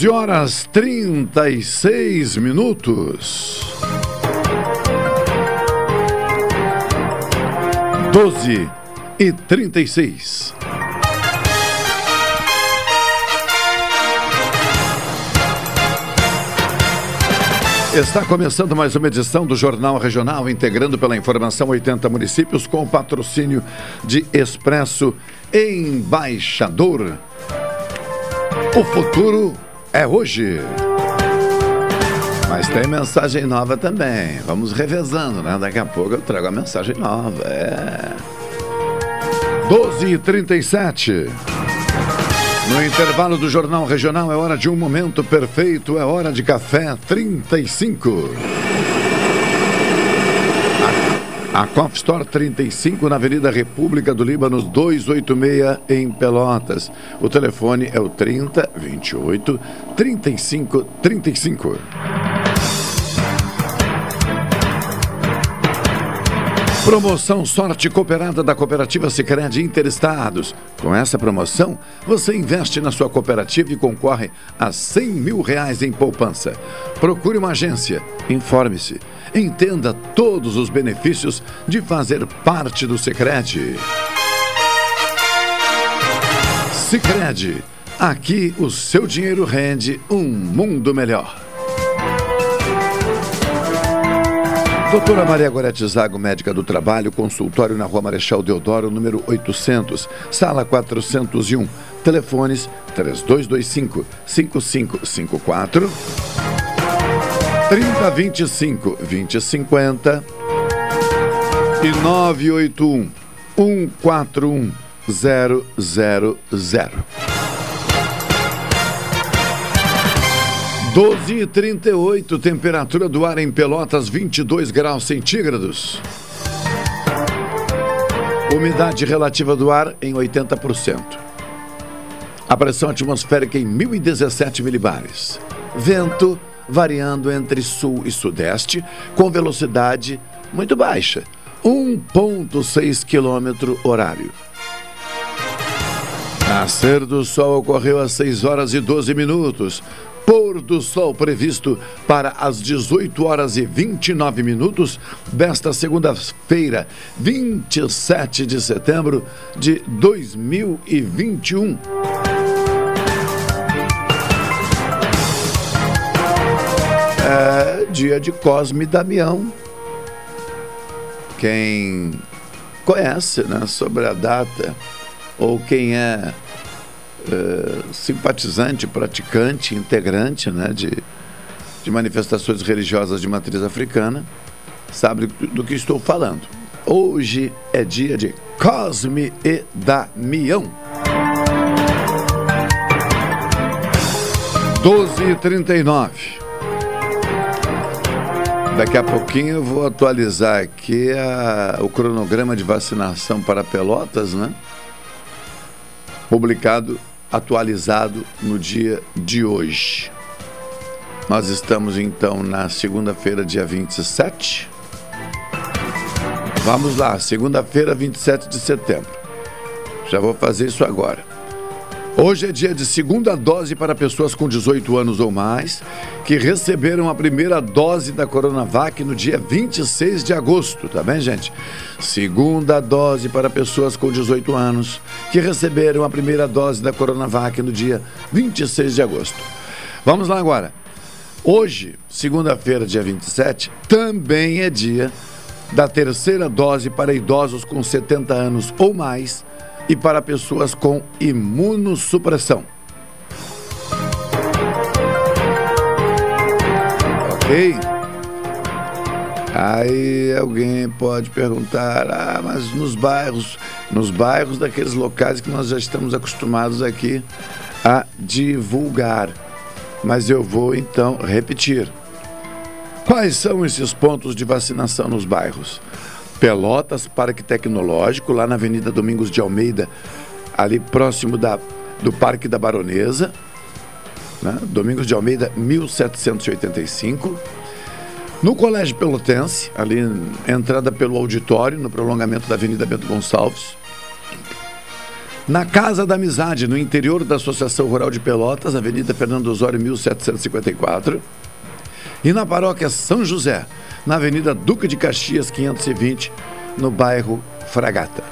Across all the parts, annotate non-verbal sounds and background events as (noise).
12 horas 36 minutos. 12 e 36. Está começando mais uma edição do Jornal Regional, integrando pela informação 80 municípios com o patrocínio de Expresso Embaixador. O futuro é hoje. Mas tem mensagem nova também. Vamos revezando, né? Daqui a pouco eu trago a mensagem nova. É. 12 e 37 No intervalo do Jornal Regional é hora de um momento perfeito, é hora de café 35. A Coff Store 35 na Avenida República do Líbano 286 em Pelotas. O telefone é o 30 28 35 35. Promoção Sorte Cooperada da Cooperativa Sicredi Interestados. Com essa promoção, você investe na sua cooperativa e concorre a 100 mil reais em poupança. Procure uma agência, informe-se, entenda todos os benefícios de fazer parte do Sicredi. Sicredi, aqui o seu dinheiro rende um mundo melhor. Doutora Maria Gorete Zago, médica do trabalho, consultório na Rua Marechal Deodoro, número 800, sala 401. Telefones 3225 5554 3025 2050 e 981 141 000. 12 e 38, temperatura do ar em Pelotas 22 graus centígrados. Umidade relativa do ar em 80%. A pressão atmosférica em 1017 milibares. Vento variando entre sul e sudeste, com velocidade muito baixa, 1,6 km horário. Nascer do sol ocorreu às 6 horas e 12 minutos pôr do sol previsto para as 18 horas e 29 minutos desta segunda-feira, 27 de setembro de 2021. É dia de Cosme Damião. Quem conhece né, sobre a data ou quem é eh, simpatizante, praticante, integrante né, de, de manifestações religiosas de matriz africana, sabe do que estou falando. Hoje é dia de Cosme e Damião. 12h39. Daqui a pouquinho eu vou atualizar aqui a, o cronograma de vacinação para Pelotas, né? Publicado, atualizado no dia de hoje. Nós estamos então na segunda-feira, dia 27. Vamos lá, segunda-feira, 27 de setembro. Já vou fazer isso agora. Hoje é dia de segunda dose para pessoas com 18 anos ou mais que receberam a primeira dose da Coronavac no dia 26 de agosto, tá bem, gente? Segunda dose para pessoas com 18 anos que receberam a primeira dose da Coronavac no dia 26 de agosto. Vamos lá agora. Hoje, segunda-feira, dia 27, também é dia da terceira dose para idosos com 70 anos ou mais e para pessoas com imunossupressão. Ok? Aí alguém pode perguntar: ah, mas nos bairros, nos bairros daqueles locais que nós já estamos acostumados aqui a divulgar. Mas eu vou então repetir. Quais são esses pontos de vacinação nos bairros? Pelotas, Parque Tecnológico, lá na Avenida Domingos de Almeida, ali próximo da, do Parque da Baronesa, né? Domingos de Almeida, 1785. No Colégio Pelotense, ali entrada pelo auditório, no prolongamento da Avenida Bento Gonçalves. Na Casa da Amizade, no interior da Associação Rural de Pelotas, Avenida Fernando Osório, 1754. E na Paróquia São José, na Avenida Duque de Caxias, 520, no bairro Fragata.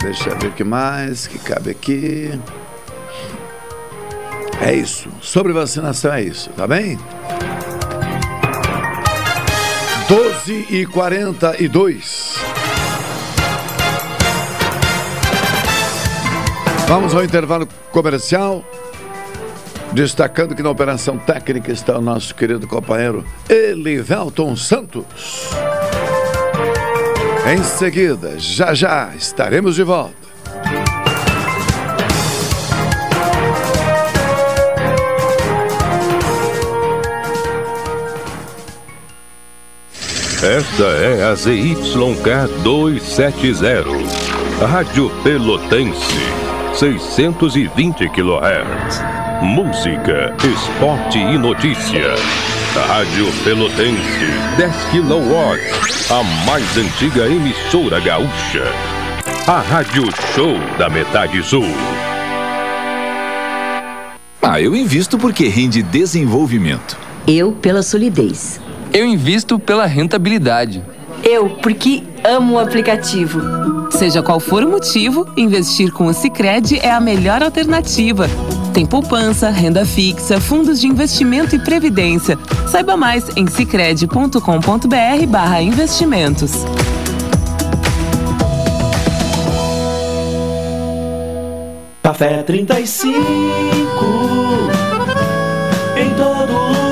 Deixa eu ver o que mais que cabe aqui. É isso. Sobre vacinação é isso, tá bem? 12 e 42. Vamos ao intervalo comercial. Destacando que na operação técnica está o nosso querido companheiro Elivelton Santos. Em seguida, já já estaremos de volta. Esta é a ZYK 270, Rádio Pelotense, 620 kHz. Música, esporte e notícia. Rádio Pelotense, 10 kW. A mais antiga emissora gaúcha. A Rádio Show da Metade Sul. Ah, eu invisto porque rende desenvolvimento. Eu pela solidez. Eu invisto pela rentabilidade. Eu porque amo o aplicativo. Seja qual for o motivo, investir com o Sicredi é a melhor alternativa. Tem poupança, renda fixa, fundos de investimento e previdência. Saiba mais em sicredi.com.br/barra investimentos. Café 35 em todo lugar.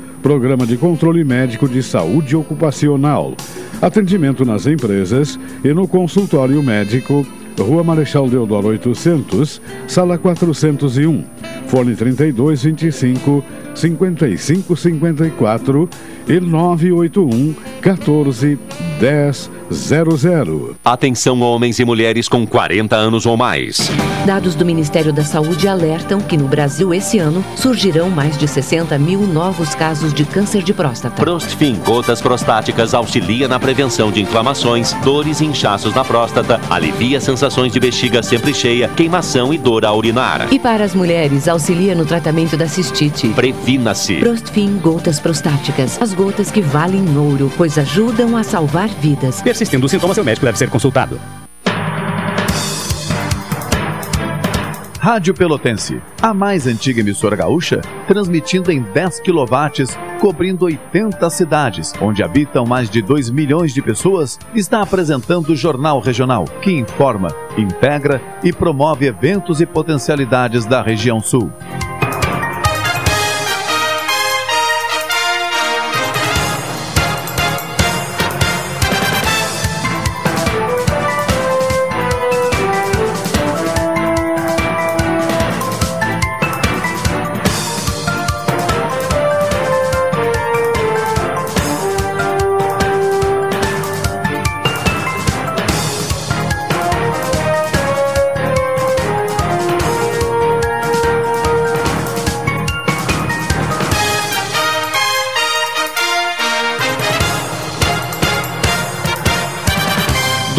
Programa de Controle Médico de Saúde Ocupacional. Atendimento nas empresas e no consultório médico, Rua Marechal Deodoro 800, Sala 401, Fone 32 25 55 54 e 981 14 10 00. Atenção homens e mulheres com 40 anos ou mais. Dados do Ministério da Saúde alertam que no Brasil esse ano surgirão mais de 60 mil novos casos de câncer de próstata. Prostfin Gotas Prostáticas auxilia na prevenção de inflamações, dores e inchaços na próstata, alivia sensações de bexiga sempre cheia, queimação e dor ao urinar. E para as mulheres, auxilia no tratamento da cistite. Previne Previna-se. Prostfin Gotas Prostáticas. As gotas que valem ouro, pois ajudam a salvar vidas. Persistindo os sintomas, seu médico deve ser consultado. Rádio Pelotense, a mais antiga emissora gaúcha, transmitindo em 10 kW, cobrindo 80 cidades, onde habitam mais de 2 milhões de pessoas, está apresentando o Jornal Regional, que informa, integra e promove eventos e potencialidades da região sul.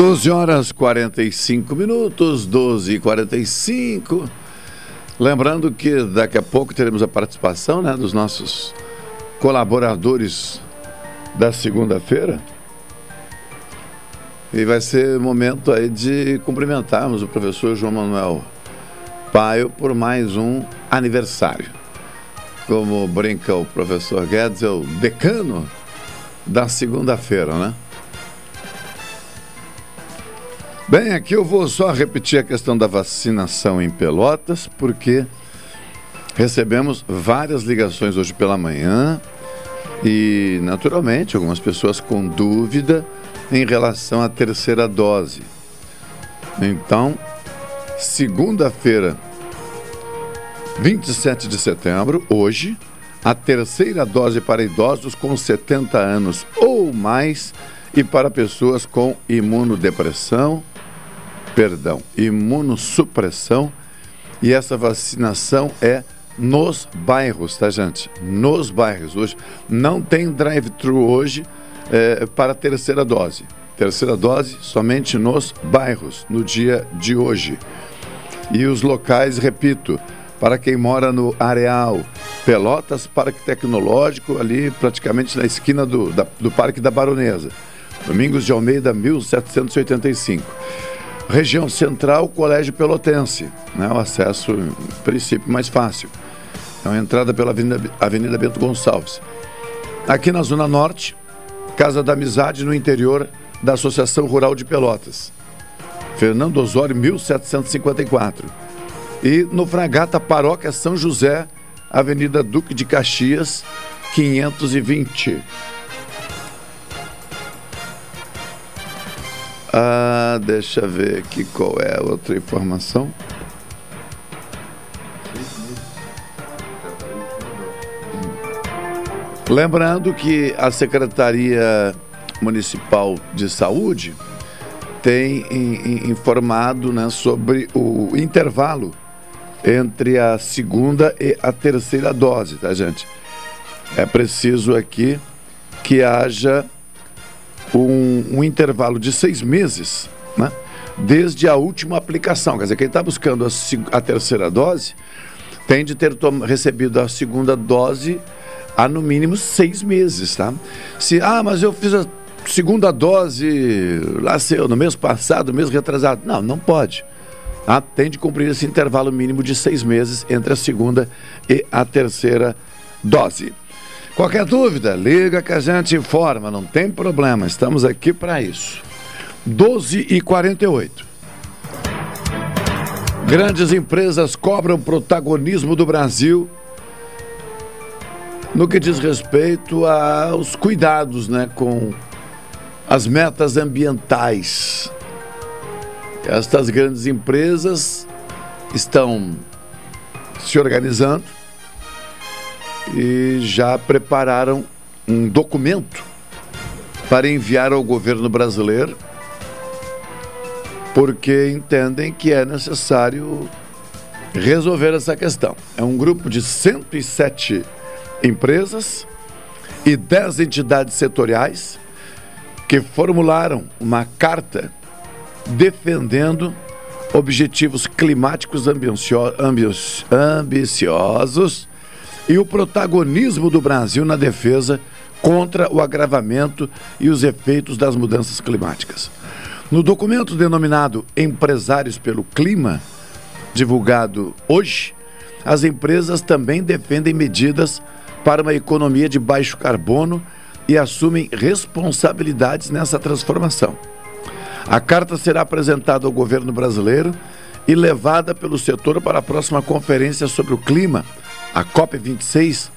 Doze horas 45 minutos, 12 e 45 Lembrando que daqui a pouco teremos a participação né, dos nossos colaboradores da segunda-feira. E vai ser momento aí de cumprimentarmos o professor João Manuel Paio por mais um aniversário. Como brinca o professor Guedes, é o decano da segunda-feira, né? Bem, aqui eu vou só repetir a questão da vacinação em Pelotas, porque recebemos várias ligações hoje pela manhã e, naturalmente, algumas pessoas com dúvida em relação à terceira dose. Então, segunda-feira, 27 de setembro, hoje, a terceira dose para idosos com 70 anos ou mais e para pessoas com imunodepressão perdão, imunossupressão e essa vacinação é nos bairros, tá, gente? Nos bairros. Hoje não tem drive-thru hoje é, para a terceira dose. Terceira dose somente nos bairros, no dia de hoje. E os locais, repito, para quem mora no Areal, Pelotas, Parque Tecnológico, ali praticamente na esquina do, da, do Parque da Baronesa. Domingos de Almeida, 1785. Região Central, Colégio Pelotense. Né? O acesso, em princípio, mais fácil. É uma entrada pela Avenida, Avenida Bento Gonçalves. Aqui na Zona Norte, Casa da Amizade, no interior da Associação Rural de Pelotas. Fernando Osório, 1754. E no Fragata, Paróquia São José, Avenida Duque de Caxias, 520. Ah, deixa eu ver aqui qual é a outra informação. Lembrando que a Secretaria Municipal de Saúde tem informado né, sobre o intervalo entre a segunda e a terceira dose, tá, gente? É preciso aqui que haja um, um intervalo de seis meses, né? Desde a última aplicação. Quer dizer, quem está buscando a, a, terceira dose tem de ter recebido a segunda dose há no mínimo seis meses, tá? Se, ah, mas eu fiz a segunda dose lá no mês passado, mês retrasado. Não, não pode. Tá? Tem de cumprir esse intervalo mínimo de seis meses entre a segunda e a terceira dose. Qualquer dúvida, liga que a gente informa, não tem problema, estamos aqui para isso. 12 e 48. Grandes empresas cobram protagonismo do Brasil no que diz respeito aos cuidados né, com as metas ambientais. Estas grandes empresas estão se organizando e já prepararam um documento para enviar ao governo brasileiro, porque entendem que é necessário resolver essa questão. É um grupo de 107 empresas e 10 entidades setoriais que formularam uma carta defendendo objetivos climáticos ambiciosos e o protagonismo do Brasil na defesa contra o agravamento e os efeitos das mudanças climáticas. No documento denominado Empresários pelo Clima, divulgado hoje, as empresas também defendem medidas para uma economia de baixo carbono e assumem responsabilidades nessa transformação. A carta será apresentada ao governo brasileiro e levada pelo setor para a próxima conferência sobre o clima, a COP26,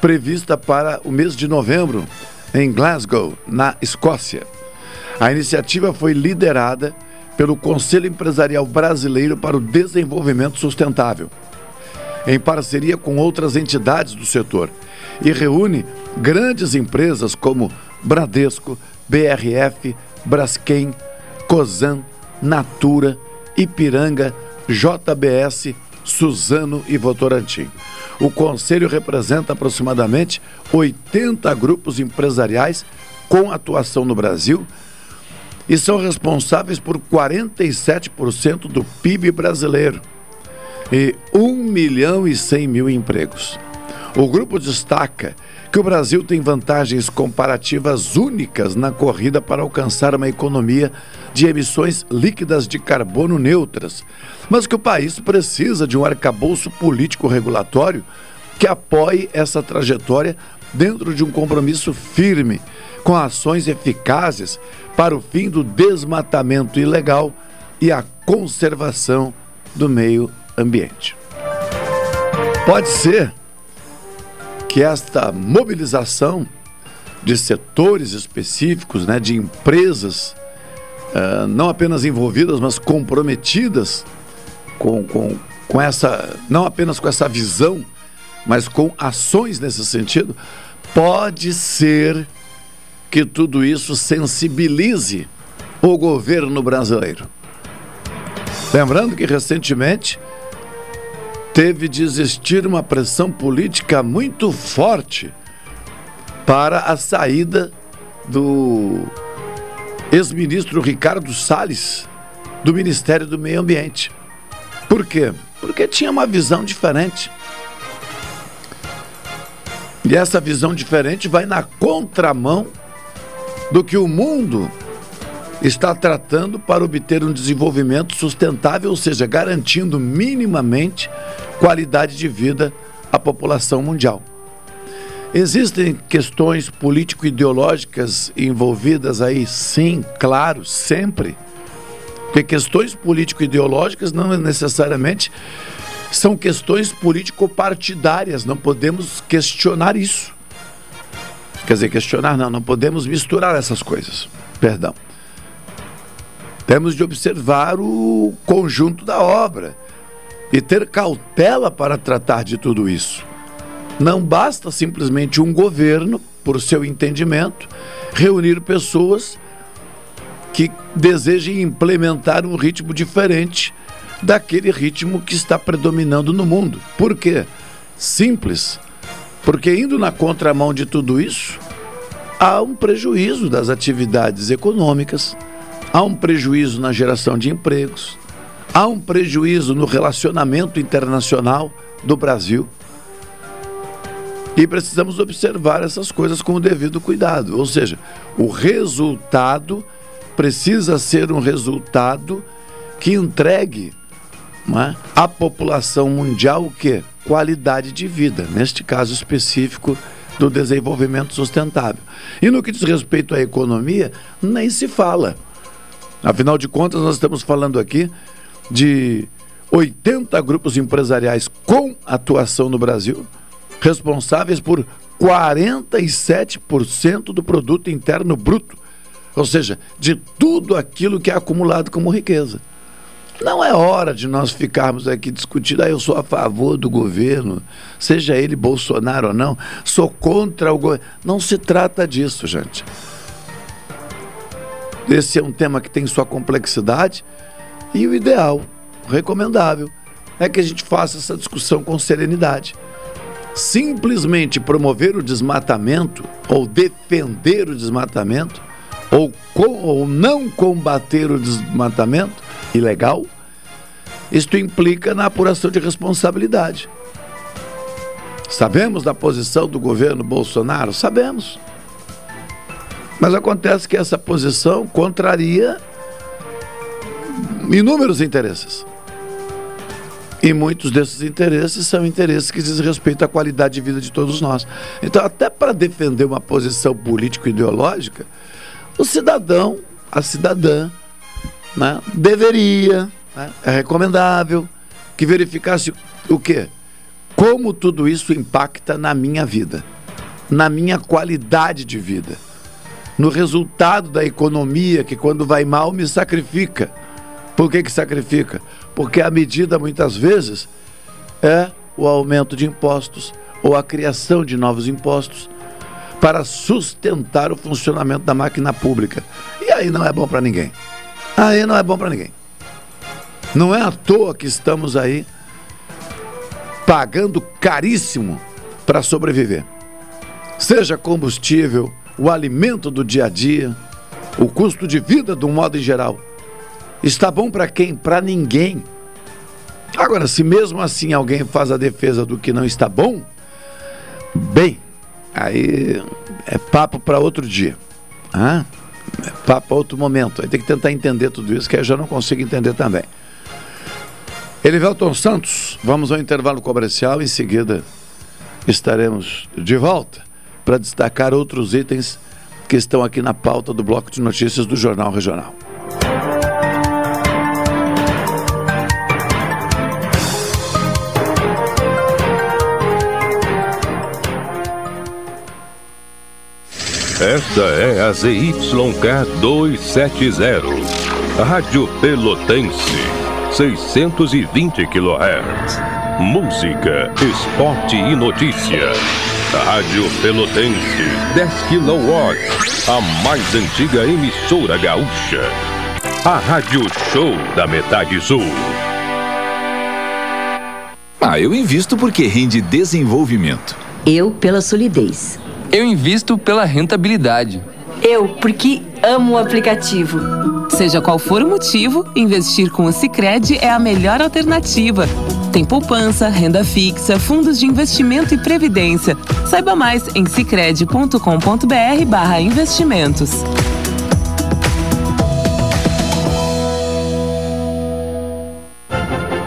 prevista para o mês de novembro, em Glasgow, na Escócia. A iniciativa foi liderada pelo Conselho Empresarial Brasileiro para o Desenvolvimento Sustentável, em parceria com outras entidades do setor, e reúne grandes empresas como Bradesco, BRF, Braskem, Cosan, Natura, Ipiranga, JBS, Suzano e Votorantim. O conselho representa aproximadamente 80 grupos empresariais com atuação no Brasil e são responsáveis por 47% do PIB brasileiro e 1 milhão e 100 mil empregos. O grupo destaca que o Brasil tem vantagens comparativas únicas na corrida para alcançar uma economia de emissões líquidas de carbono neutras, mas que o país precisa de um arcabouço político regulatório que apoie essa trajetória dentro de um compromisso firme com ações eficazes para o fim do desmatamento ilegal e a conservação do meio ambiente. Pode ser que esta mobilização de setores específicos, né, de empresas, uh, não apenas envolvidas, mas comprometidas com, com, com essa, não apenas com essa visão, mas com ações nesse sentido, pode ser que tudo isso sensibilize o governo brasileiro. Lembrando que recentemente teve de existir uma pressão política muito forte para a saída do ex-ministro Ricardo Salles do Ministério do Meio Ambiente. Por quê? Porque tinha uma visão diferente. E essa visão diferente vai na contramão do que o mundo está tratando para obter um desenvolvimento sustentável, ou seja, garantindo minimamente qualidade de vida à população mundial. Existem questões político-ideológicas envolvidas aí? Sim, claro, sempre. Porque questões político-ideológicas não necessariamente são questões político-partidárias, não podemos questionar isso. Quer dizer, questionar não, não podemos misturar essas coisas. Perdão. Temos de observar o conjunto da obra e ter cautela para tratar de tudo isso. Não basta simplesmente um governo, por seu entendimento, reunir pessoas que desejem implementar um ritmo diferente daquele ritmo que está predominando no mundo. Por quê? Simples. Porque indo na contramão de tudo isso, há um prejuízo das atividades econômicas, há um prejuízo na geração de empregos, há um prejuízo no relacionamento internacional do Brasil. E precisamos observar essas coisas com o devido cuidado. Ou seja, o resultado precisa ser um resultado que entregue é, à população mundial o quê? Qualidade de vida, neste caso específico do desenvolvimento sustentável. E no que diz respeito à economia, nem se fala. Afinal de contas, nós estamos falando aqui de 80 grupos empresariais com atuação no Brasil, responsáveis por 47% do produto interno bruto, ou seja, de tudo aquilo que é acumulado como riqueza. Não é hora de nós ficarmos aqui discutindo, ah, eu sou a favor do governo, seja ele Bolsonaro ou não, sou contra o governo. Não se trata disso, gente. Esse é um tema que tem sua complexidade e o ideal, recomendável, é que a gente faça essa discussão com serenidade. Simplesmente promover o desmatamento ou defender o desmatamento ou, com, ou não combater o desmatamento ilegal, isto implica na apuração de responsabilidade. Sabemos da posição do governo Bolsonaro? Sabemos. Mas acontece que essa posição contraria inúmeros interesses. E muitos desses interesses são interesses que dizem respeito à qualidade de vida de todos nós. Então, até para defender uma posição político-ideológica, o cidadão, a cidadã, né, deveria, né, é recomendável, que verificasse o quê? Como tudo isso impacta na minha vida, na minha qualidade de vida, no resultado da economia que, quando vai mal, me sacrifica. Por que, que sacrifica? Porque a medida, muitas vezes, é o aumento de impostos ou a criação de novos impostos para sustentar o funcionamento da máquina pública. E aí não é bom para ninguém. Aí não é bom para ninguém. Não é à toa que estamos aí pagando caríssimo para sobreviver. Seja combustível, o alimento do dia a dia, o custo de vida de um modo em geral. Está bom para quem? Para ninguém. Agora, se mesmo assim alguém faz a defesa do que não está bom, bem, aí é papo para outro dia. Ah, é papo para outro momento. Aí tem que tentar entender tudo isso, que eu já não consigo entender também. Elivelton Santos, vamos ao intervalo comercial, em seguida estaremos de volta para destacar outros itens que estão aqui na pauta do bloco de notícias do Jornal Regional. Esta é a ZYK 270, Rádio Pelotense, 620 kHz. Música, esporte e notícia. Rádio Pelotense, 10 kW, a mais antiga emissora gaúcha. A Rádio Show da Metade Sul. Ah, eu invisto porque rende desenvolvimento. Eu pela solidez. Eu invisto pela rentabilidade. Eu, porque amo o aplicativo. Seja qual for o motivo, investir com o Sicredi é a melhor alternativa. Tem poupança, renda fixa, fundos de investimento e previdência. Saiba mais em sicredi.com.br/investimentos.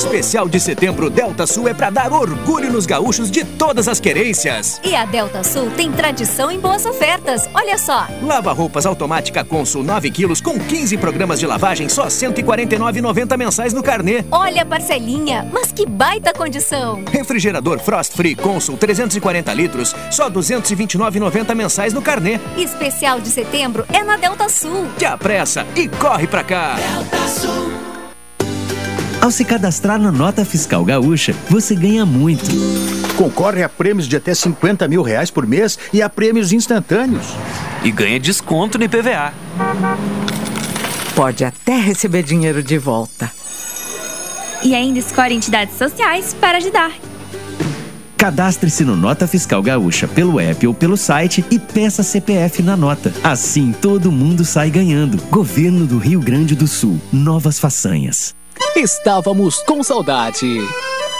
Especial de setembro Delta Sul é para dar orgulho nos gaúchos de todas as querências. E a Delta Sul tem tradição em boas ofertas. Olha só. Lava roupas automática Consul 9 quilos com 15 programas de lavagem só R$ 149,90 mensais no carnê. Olha a parcelinha, mas que baita condição. Refrigerador Frost Free Consul 340 litros só R$ 229,90 mensais no carnê. Especial de setembro é na Delta Sul. Te apressa e corre pra cá. Delta Sul. Ao se cadastrar na Nota Fiscal Gaúcha, você ganha muito. Concorre a prêmios de até 50 mil reais por mês e a prêmios instantâneos. E ganha desconto no IPVA. Pode até receber dinheiro de volta. E ainda escolhe entidades sociais para ajudar. Cadastre-se no Nota Fiscal Gaúcha pelo app ou pelo site e peça CPF na nota. Assim todo mundo sai ganhando. Governo do Rio Grande do Sul. Novas façanhas. Estávamos com saudade.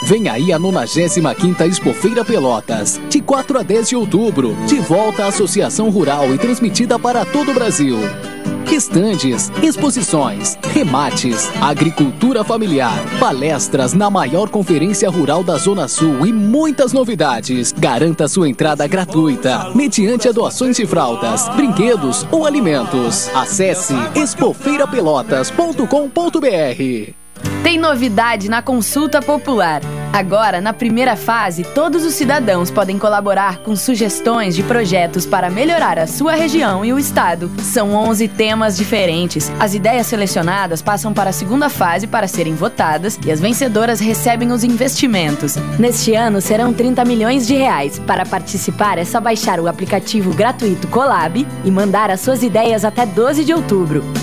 Vem aí a 95ª Expofeira Pelotas, de 4 a 10 de outubro, de volta à Associação Rural e transmitida para todo o Brasil. Estandes, exposições, remates, agricultura familiar, palestras na maior conferência rural da Zona Sul e muitas novidades. Garanta sua entrada gratuita, mediante a doações de fraldas, brinquedos ou alimentos. Acesse expofeirapelotas.com.br. Tem novidade na consulta popular. Agora, na primeira fase, todos os cidadãos podem colaborar com sugestões de projetos para melhorar a sua região e o estado. São 11 temas diferentes. As ideias selecionadas passam para a segunda fase para serem votadas e as vencedoras recebem os investimentos. Neste ano serão 30 milhões de reais. Para participar é só baixar o aplicativo gratuito Colab e mandar as suas ideias até 12 de outubro.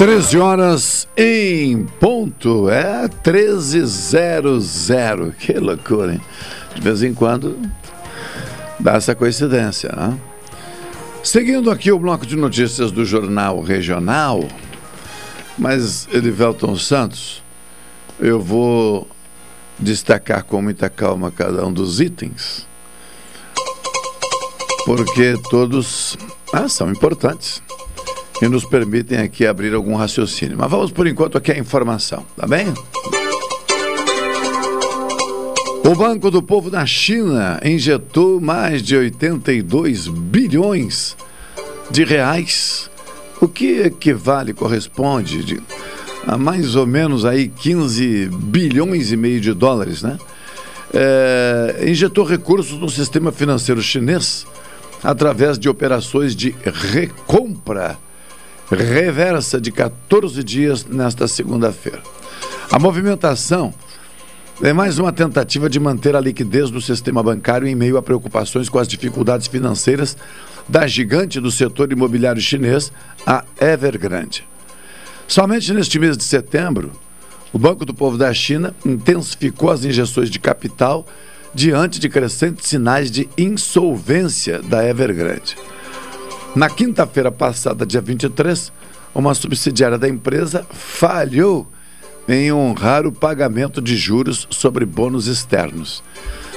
Treze horas em ponto, é 1300. Que loucura, hein? De vez em quando dá essa coincidência, né? Seguindo aqui o bloco de notícias do Jornal Regional, mas Edivelton Santos, eu vou destacar com muita calma cada um dos itens, porque todos ah, são importantes e nos permitem aqui abrir algum raciocínio. Mas vamos por enquanto aqui a informação, tá bem? O Banco do Povo da China injetou mais de 82 bilhões de reais, o que equivale, corresponde de, a mais ou menos aí 15 bilhões e meio de dólares, né? É, injetou recursos no sistema financeiro chinês através de operações de recompra reversa de 14 dias nesta segunda-feira. A movimentação é mais uma tentativa de manter a liquidez do sistema bancário em meio a preocupações com as dificuldades financeiras da gigante do setor imobiliário chinês, a Evergrande. Somente neste mês de setembro, o Banco do Povo da China intensificou as injeções de capital diante de crescentes sinais de insolvência da Evergrande. Na quinta-feira passada, dia 23, uma subsidiária da empresa falhou em honrar o pagamento de juros sobre bônus externos.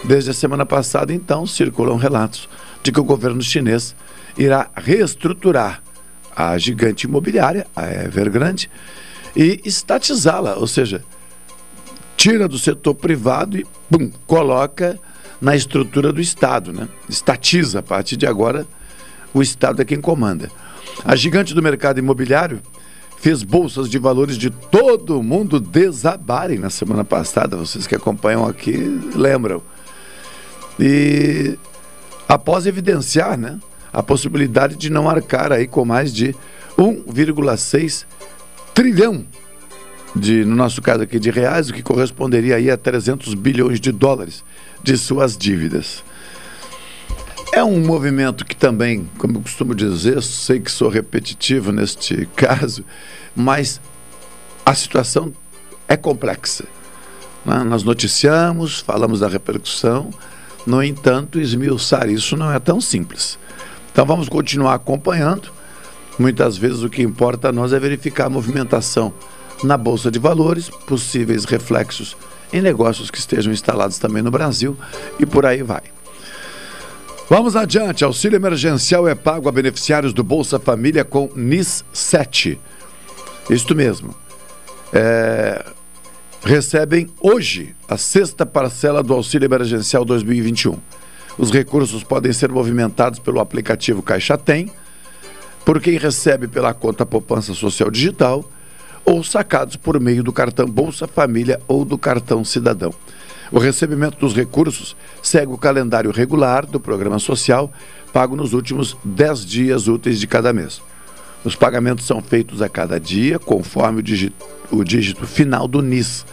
Desde a semana passada, então, circulam relatos de que o governo chinês irá reestruturar a gigante imobiliária, a Evergrande, e estatizá-la, ou seja, tira do setor privado e pum, coloca na estrutura do Estado, né? Estatiza a partir de agora o Estado é quem comanda. A gigante do mercado imobiliário fez bolsas de valores de todo o mundo desabarem na semana passada. Vocês que acompanham aqui lembram. E após evidenciar né, a possibilidade de não arcar aí com mais de 1,6 trilhão de, no nosso caso aqui, de reais, o que corresponderia aí a 300 bilhões de dólares de suas dívidas. É um movimento que também, como eu costumo dizer, sei que sou repetitivo neste (laughs) caso, mas a situação é complexa. Né? Nós noticiamos, falamos da repercussão, no entanto, esmiuçar isso não é tão simples. Então vamos continuar acompanhando. Muitas vezes o que importa a nós é verificar a movimentação na Bolsa de Valores, possíveis reflexos em negócios que estejam instalados também no Brasil e por aí vai. Vamos adiante. Auxílio emergencial é pago a beneficiários do Bolsa Família com NIS 7. Isto mesmo. É... Recebem hoje a sexta parcela do Auxílio Emergencial 2021. Os recursos podem ser movimentados pelo aplicativo Caixa Tem, por quem recebe pela conta Poupança Social Digital ou sacados por meio do cartão Bolsa Família ou do cartão Cidadão. O recebimento dos recursos segue o calendário regular do programa social, pago nos últimos 10 dias úteis de cada mês. Os pagamentos são feitos a cada dia, conforme o dígito, o dígito final do NIS.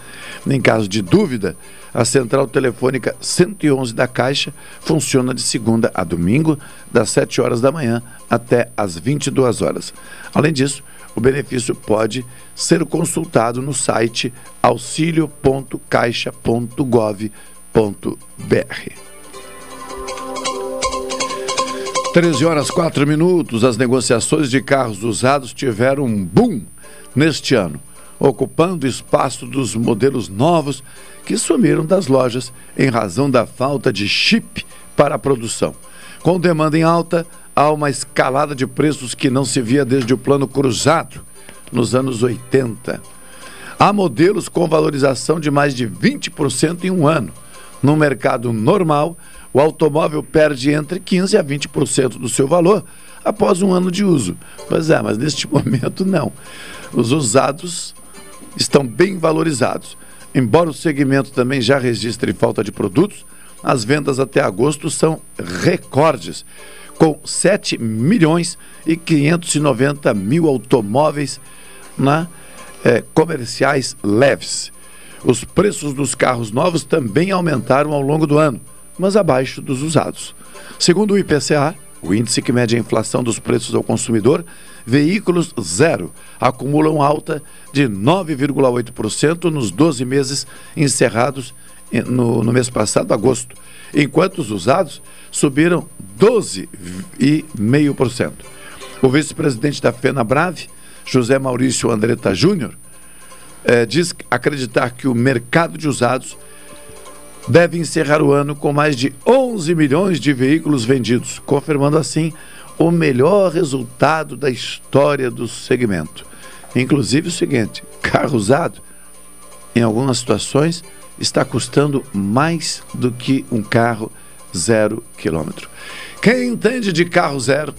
Em caso de dúvida, a central telefônica 111 da Caixa funciona de segunda a domingo, das 7 horas da manhã até as 22 horas. Além disso, o benefício pode ser consultado no site auxilio.caixa.gov.br. 13 horas 4 minutos, as negociações de carros usados tiveram um boom neste ano, ocupando espaço dos modelos novos que sumiram das lojas em razão da falta de chip para a produção. Com demanda em alta, há uma escalada de preços que não se via desde o plano cruzado nos anos 80. Há modelos com valorização de mais de 20% em um ano. No mercado normal, o automóvel perde entre 15% a 20% do seu valor após um ano de uso. Pois é, mas neste (laughs) momento não. Os usados estão bem valorizados. Embora o segmento também já registre falta de produtos, as vendas até agosto são recordes, com 7 milhões e 590 mil automóveis na, eh, comerciais leves. Os preços dos carros novos também aumentaram ao longo do ano mas abaixo dos usados. Segundo o IPCA, o índice que mede a inflação dos preços ao consumidor, veículos zero acumulam alta de 9,8% nos 12 meses encerrados no, no mês passado, agosto, enquanto os usados subiram 12,5%. O vice-presidente da FenaBrave, José Maurício Andretta Júnior, eh, diz acreditar que o mercado de usados deve encerrar o ano com mais de 11 milhões de veículos vendidos, confirmando assim o melhor resultado da história do segmento. Inclusive o seguinte: carro usado, em algumas situações, está custando mais do que um carro zero quilômetro. Quem entende de carro zero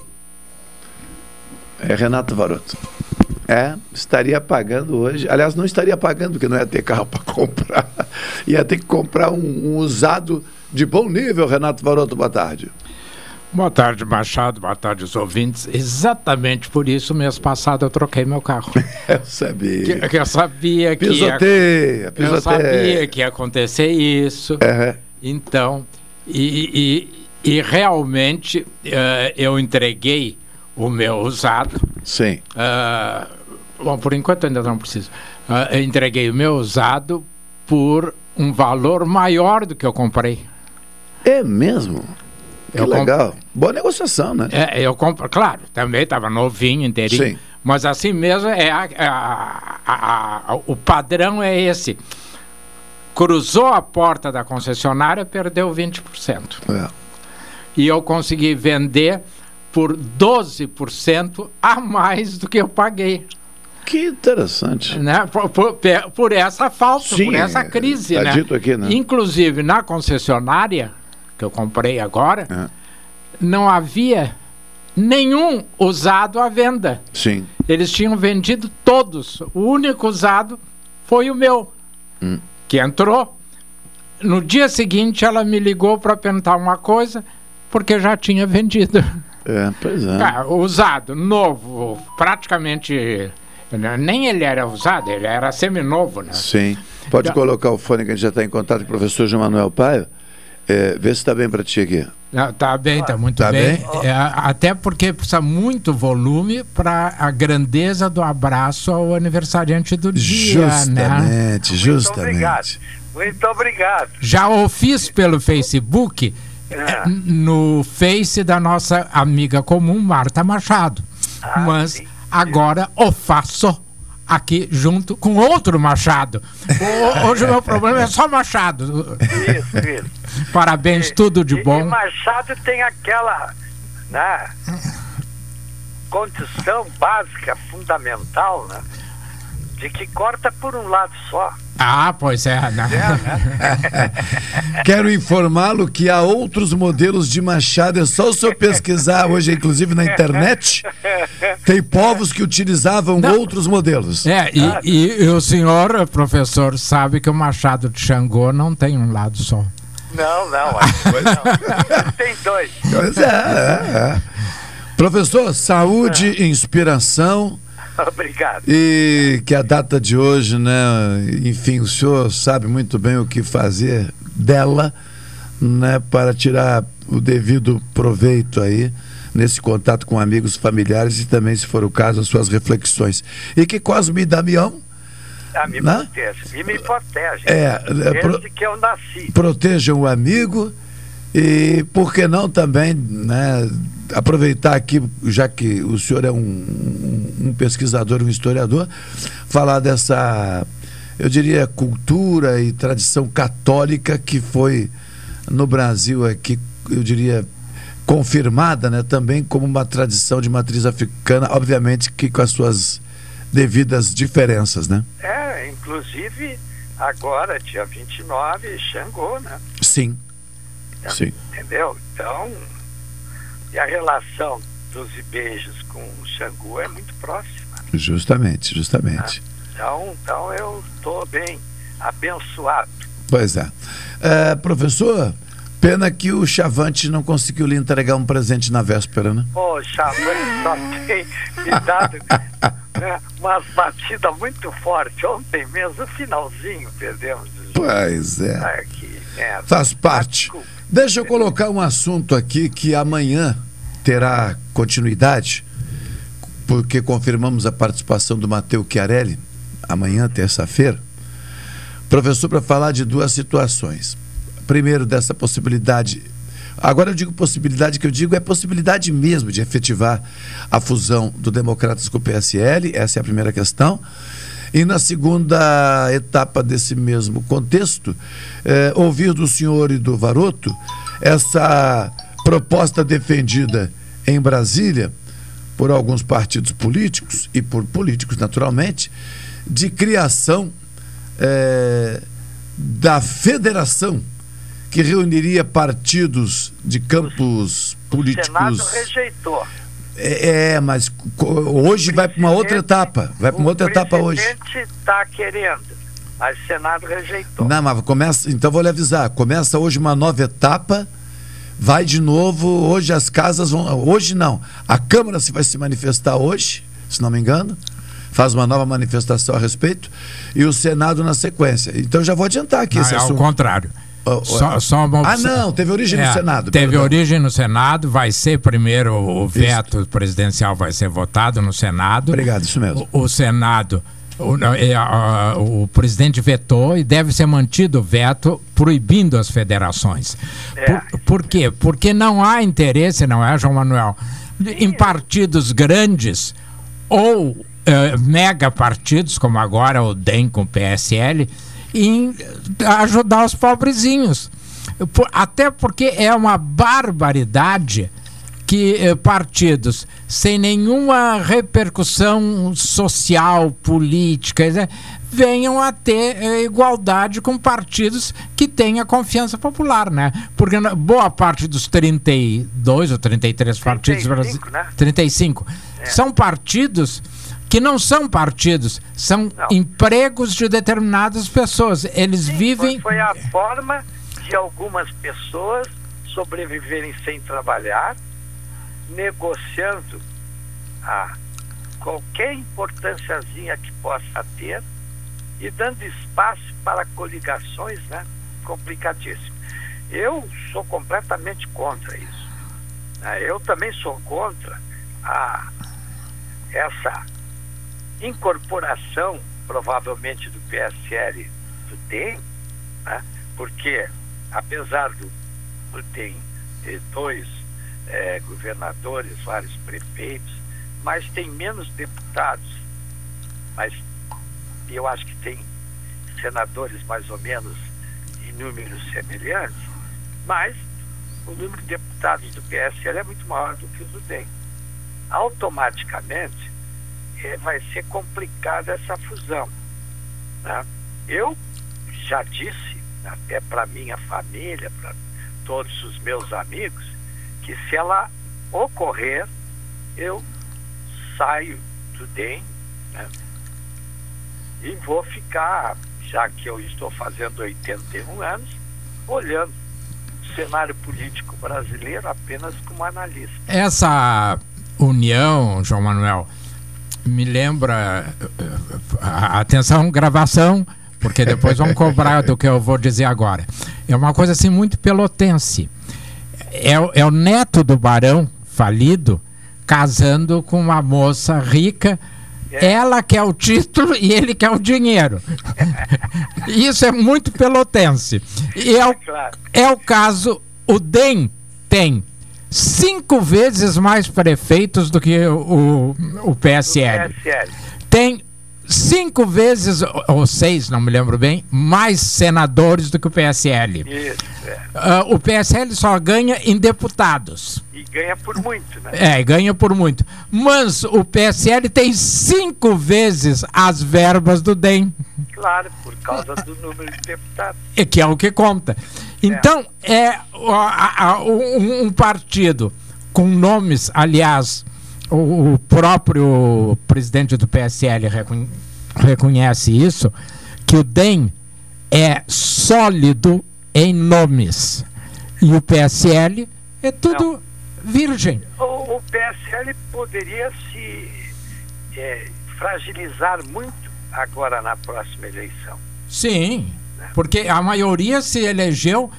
é Renato Varoto. É, estaria pagando hoje. Aliás, não estaria pagando, porque não ia ter carro (laughs) para comprar. ia ter que comprar um, um, usado de bom nível, Renato Varoto. Boa tarde. Boa tarde, Machado. Boa tarde, os ouvintes. Exatamente por isso, mês passado, eu troquei meu carro. (laughs) eu sabia. Que, que eu sabia que. Pisoteia, pisoteia. Eu sabia que ia acontecer isso. Uhum. Então, e, e, e realmente uh, eu entreguei o meu usado. Sim. Uh, Bom, por enquanto ainda não preciso. Uh, entreguei o meu usado por um valor maior do que eu comprei. É mesmo? Que eu legal. Comp... Boa negociação, né? É, eu compro, claro, também estava novinho, inteirinho. Sim. Mas assim mesmo, é a, a, a, o padrão é esse. Cruzou a porta da concessionária, perdeu 20%. É. E eu consegui vender por 12% a mais do que eu paguei. Que interessante. Né? Por, por, por essa falta, Sim, por essa crise. Tá né? dito aqui, né? Inclusive, na concessionária, que eu comprei agora, é. não havia nenhum usado à venda. Sim. Eles tinham vendido todos. O único usado foi o meu, hum. Que entrou. No dia seguinte, ela me ligou para perguntar uma coisa, porque já tinha vendido. É, pois é. Ah, usado, novo, praticamente nem ele era usado, ele era seminovo, né? Sim. Pode então, colocar o fone que a gente já está em contato com o professor João Manuel Paio. É, vê se está bem para ti aqui. Está bem, está muito tá bem. bem? É, até porque precisa muito volume para a grandeza do abraço ao aniversariante do dia. Justamente, né? justamente. Muito obrigado. Muito obrigado. Já o fiz pelo Facebook, é. no Face da nossa amiga comum, Marta Machado. Ah, Mas sim. Agora o faço aqui junto com outro Machado. Hoje o meu problema é só Machado. Isso, isso. Parabéns, e, tudo de bom. E Machado tem aquela né, condição básica, fundamental, né? De que corta por um lado só. Ah, pois é. Né? (laughs) Quero informá-lo que há outros modelos de machado. É só o senhor pesquisar hoje, inclusive na internet. Tem povos que utilizavam Não. outros modelos. É, e, e, e, o senhor, professor, sabe que o machado de Xangô não tem um lado só. Não, não. não. (laughs) tem dois. Pois é, é, é. Professor, saúde, é. inspiração (laughs) Obrigado. E que a data de hoje, né? Enfim, o senhor sabe muito bem o que fazer dela, né? Para tirar o devido proveito aí nesse contato com amigos, familiares e também, se for o caso, as suas reflexões. E que Cosme e Damião ah, me né? protege. E me protege. É, é pro, que eu nasci. Protejam o amigo e, por que não também, né? aproveitar aqui, já que o senhor é um, um, um pesquisador, um historiador, falar dessa, eu diria, cultura e tradição católica que foi no Brasil aqui, eu diria, confirmada né, também como uma tradição de matriz africana, obviamente que com as suas devidas diferenças, né? É, inclusive agora, dia 29, Xangô, né? Sim. Sim. Entendeu? Então, e a relação dos beijos com o Xangô é muito próxima. Justamente, justamente. Então, então eu estou bem abençoado. Pois é. é. Professor, pena que o Chavante não conseguiu lhe entregar um presente na véspera, né? Pô, o Chavante só tem me dado (laughs) (laughs) né, umas batidas muito fortes. Ontem mesmo, finalzinho, perdemos. Pois é. Que merda. Faz parte. Deixa eu colocar um assunto aqui que amanhã terá continuidade, porque confirmamos a participação do Matheus Chiarelli, amanhã, terça-feira. Professor, para falar de duas situações. Primeiro, dessa possibilidade. Agora eu digo possibilidade, que eu digo é possibilidade mesmo de efetivar a fusão do Democratas com o PSL, essa é a primeira questão. E na segunda etapa desse mesmo contexto, é, ouvir do senhor e do Varoto essa proposta defendida em Brasília por alguns partidos políticos e por políticos, naturalmente, de criação é, da federação que reuniria partidos de campos políticos. O Senado rejeitou. É, é, mas hoje vai para uma outra etapa. Vai para uma outra etapa hoje. O presidente está querendo, mas o Senado rejeitou. Não, mas começa. Então vou lhe avisar. Começa hoje uma nova etapa. Vai de novo. Hoje as casas vão. Hoje não. A Câmara se vai se manifestar hoje, se não me engano. Faz uma nova manifestação a respeito. E o Senado na sequência. Então já vou adiantar aqui não, esse é assunto. ao contrário. Só, só uma ah, não, teve origem é, no Senado. Teve perdão. origem no Senado, vai ser primeiro o veto isso. presidencial vai ser votado no Senado. Obrigado, isso mesmo. O, o Senado, o, o, o, presidente vetou e deve ser mantido o veto proibindo as federações. É. Por, por quê? Porque não há interesse, não é, João Manuel, em partidos grandes ou eh, mega partidos, como agora o DEM com o PSL, em ajudar os pobrezinhos. Até porque é uma barbaridade que eh, partidos sem nenhuma repercussão social, política, né, venham a ter eh, igualdade com partidos que têm a confiança popular, né? Porque boa parte dos 32 ou 33 partidos 35, né? 35 é. são partidos que não são partidos, são não. empregos de determinadas pessoas. Eles Sim, vivem. Foi a forma de algumas pessoas sobreviverem sem trabalhar, negociando a qualquer importânciazinha que possa ter e dando espaço para coligações, né? Complicadíssimo. Eu sou completamente contra isso. Eu também sou contra a essa incorporação, provavelmente, do PSL do DEM, né? porque, apesar do, do DEM ter dois é, governadores, vários prefeitos, mas tem menos deputados, mas eu acho que tem senadores mais ou menos em números semelhantes, mas o número de deputados do PSL é muito maior do que o do DEM. Automaticamente, vai ser complicada essa fusão. Né? Eu já disse, até para minha família, para todos os meus amigos, que se ela ocorrer, eu saio do DEM né? e vou ficar, já que eu estou fazendo 81 anos, olhando o cenário político brasileiro apenas como analista. Essa união, João Manuel, me lembra. Atenção, gravação, porque depois vão cobrar do que eu vou dizer agora. É uma coisa assim muito pelotense. É, é o neto do barão falido casando com uma moça rica. Ela quer o título e ele quer o dinheiro. (laughs) Isso é muito pelotense. E é o, é o caso, o DEM tem cinco vezes mais prefeitos do que o, o, o PSL. PSL. Tem cinco vezes, ou- seis, não me lembro bem, mais senadores do que o PSL. Isso, é. Ah, o PSL só ganha em deputados. E ganha por muito, né? É, ganha por muito. Mas o PSL tem cinco vezes as verbas do DEM, Claro, por causa do número de deputados. e que é o que conta. Então, é ó, a- a- um, um partido com nomes, aliás, o, o próprio presidente do PSL recon- reconhece isso, que o DEM é sólido em nomes. E o PSL é tudo virgem. O, o PSL poderia se é, fragilizar muito agora na próxima eleição. Sim, porque a maioria se elegeu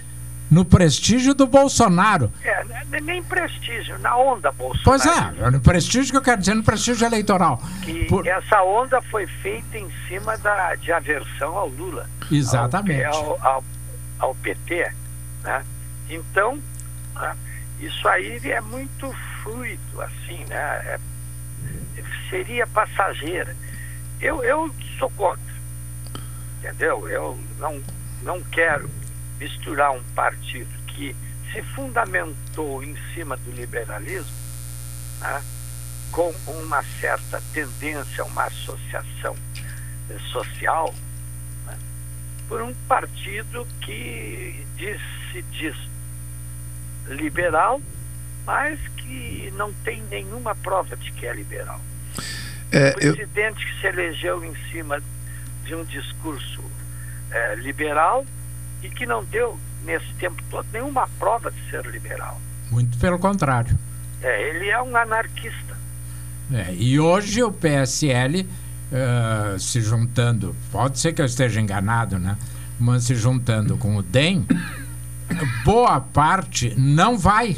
no prestígio do Bolsonaro. É, né, nem prestígio, na onda Bolsonaro. Pois é, no prestígio que eu quero dizer, no prestígio eleitoral. Que Por- essa onda foi feita em cima da, de aversão ao Lula. Exatamente. Ao, ao, ao PT. Né? Então, né, isso aí é muito fluido, assim, né? É- seria passageira. Eu, eu sou contra. Entendeu? Eu não, não quero misturar um partido que se fundamentou em cima do liberalismo né, com uma certa tendência a uma associação eh, social né, por um partido que diz, se diz liberal, mas que não tem nenhuma prova de que é liberal. É, o eu- presidente que se elegeu em cima de um discurso eh, liberal e que não deu, nesse tempo todo, nenhuma prova de ser liberal. Muito pelo contrário. É, ele é um anarquista. É, e hoje o PSL eh, se juntando, pode ser que eu esteja enganado, né? Mas se juntando com o DEM, boa parte não vai,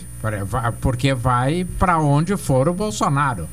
porque vai para onde for o Bolsonaro.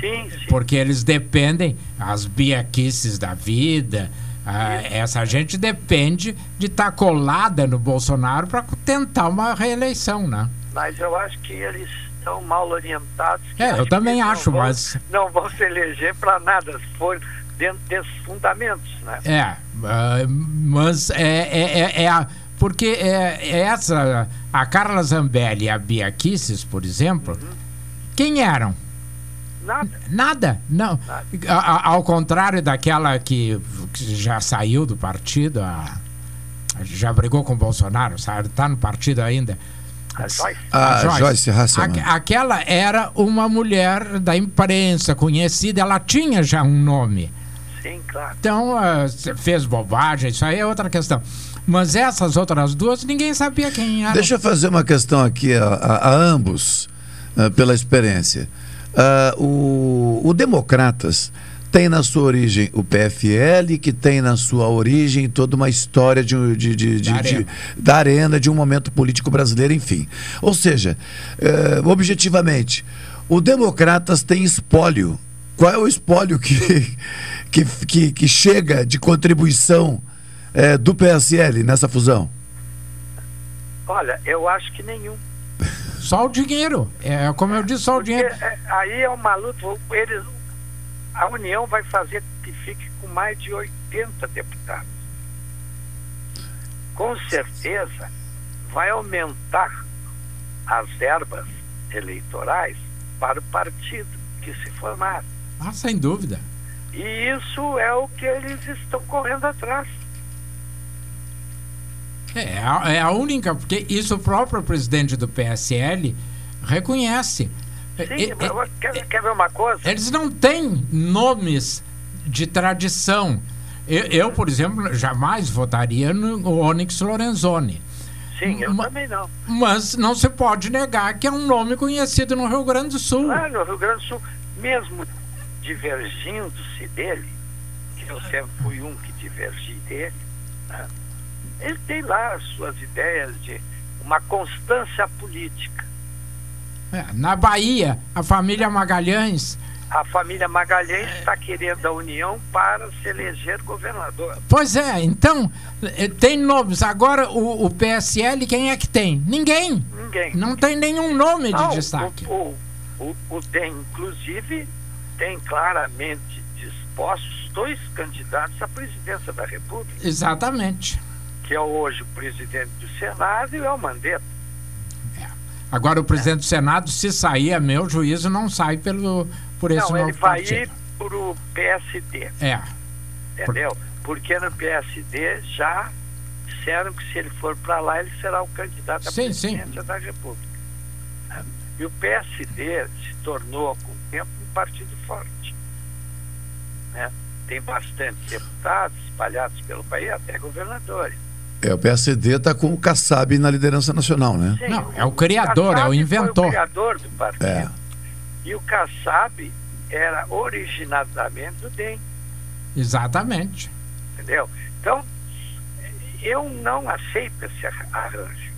Sim, sim. Porque eles dependem, as biaquices da vida, ah, essa gente depende de estar colada no Bolsonaro para tentar uma reeleição, né? Mas eu acho que eles estão mal orientados. É, eu também acho, vão- mas- Não vão se eleger para nada, se for dentro desses fundamentos, né? É, ah, mas é, é, é, é a, porque é, é essa, a Carla Zambelli e a Bia Kisses, por exemplo, quem eram? Nada. Nada, não. A- a- ao contrário daquela que, que já saiu do partido, a- já brigou com o Bolsonaro, sabe? Tá no partido ainda. A Joyce. Ah, Joyce Hasselmann. Aque- aquela era uma mulher da imprensa conhecida, ela tinha já um nome. Sim, claro. Então, se fez bobagem, isso aí é outra questão. Mas essas outras duas, ninguém sabia quem era. Deixa eu fazer uma questão aqui a, a- a ambos, ah, pela experiência. Ah, o, o Democratas tem na sua origem o PFL, que tem na sua origem toda uma história de, de- de- de- Da de- arena. da arena, de um momento político brasileiro, enfim. Ou seja, eh, objetivamente, o Democratas tem espólio. Qual é o espólio que, que, que, que chega de contribuição eh, do PSL nessa fusão? Olha, eu acho que nenhum. Só o dinheiro. É, como eu disse, só o dinheiro. É, aí é uma luta. Eles, a União vai fazer que fique com mais de 80 deputados. Com certeza vai aumentar as verbas eleitorais para o partido que se formar. Ah, sem dúvida. E isso é o que eles estão correndo atrás. É, é a- é a única, porque isso o próprio presidente do PSL reconhece. Sim, mas quer, quer ver uma coisa? Eles não têm nomes de tradição. Eu, eu, por exemplo, jamais votaria no Onyx Lorenzoni. Sim, eu Ma- também não. Mas não se pode negar que é um nome conhecido no Rio Grande do Sul. Lá no Rio Grande do Sul, mesmo divergindo-se dele, que eu sempre fui um que divergi dele, né, ele tem lá as suas ideias de uma constância política. É, na Bahia, a família Magalhães. A família Magalhães está querendo a união para se eleger governador. Pois é, então, eh, tem nomes. Agora, o, o PSL, quem é que tem? Ninguém. ninguém. Não tem nenhum nome Não, de destaque. O, o, o DEM, inclusive, tem claramente dispostos dois candidatos à presidência da República, Exatamente. Que é hoje o presidente do Senado e é o Mandetta. Agora o presidente do Senado, se sair, a meu juízo, não sai pelo, por esse Não, novo ele vai partido. ir para o PSD, É. entendeu? Porque no PSD já disseram que se ele for para lá, ele será o candidato à Sim, sim. presidência da República. E o PSD se tornou, com o tempo, um partido forte. né? Tem bastante deputados espalhados pelo país, até governadores. É, o PSD está com o Kassab na liderança nacional, né? Sim, Não, é o criador, é o inventor. Foi o criador do partido. É. E o Kassab era originadamente do DEM, Exatamente. entendeu? Então, eu não aceito esse ar- arranjo.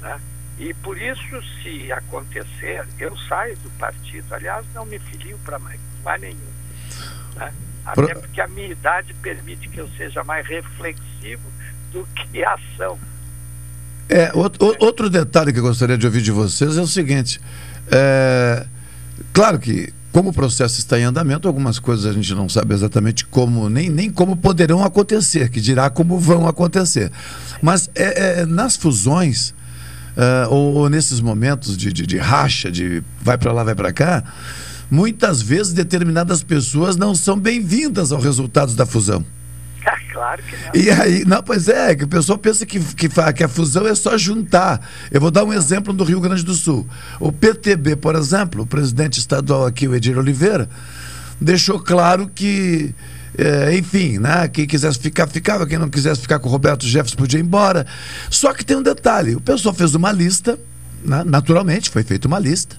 né? E por isso, se acontecer, eu saio do partido. Aliás, não me filio para mais, mais nenhum. né? Até Pro- porque a minha idade permite que eu seja mais reflexivo do que ação. É, outro, outro detalhe que eu gostaria de ouvir de vocês é o seguinte: é, claro que, como o processo está em andamento, algumas coisas a gente não sabe exatamente como, nem, nem como poderão acontecer, que dirá como vão acontecer. Mas é, é, nas fusões, é, ou, ou nesses momentos de, de, de racha, de vai para lá, vai para cá, muitas vezes determinadas pessoas não são bem-vindas aos resultados da fusão. (laughs) Claro que não. E aí, não, pois é, que o pessoal pensa que, que, que a fusão é só juntar. Eu vou dar um exemplo do Rio Grande do Sul. O PTB, por exemplo, o presidente estadual aqui, o Edir Oliveira, deixou claro que, eh, enfim, né, quem quisesse ficar, ficava, quem não quisesse ficar com o Roberto Jefferson podia ir embora. Só que tem um detalhe: o pessoal fez uma lista, naturalmente, foi feita uma lista,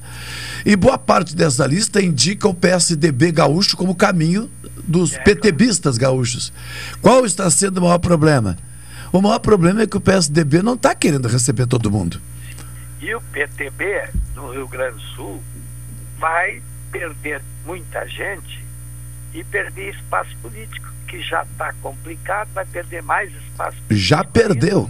e boa parte dessa lista indica o PSDB gaúcho como caminho dos PTBistas gaúchos. Qual está sendo o maior problema? O maior problema é que o PSDB não está querendo receber todo mundo. E o PTB, no Rio Grande do Sul, vai perder muita gente e perder espaço político, que já está complicado, vai perder mais espaço Já perdeu.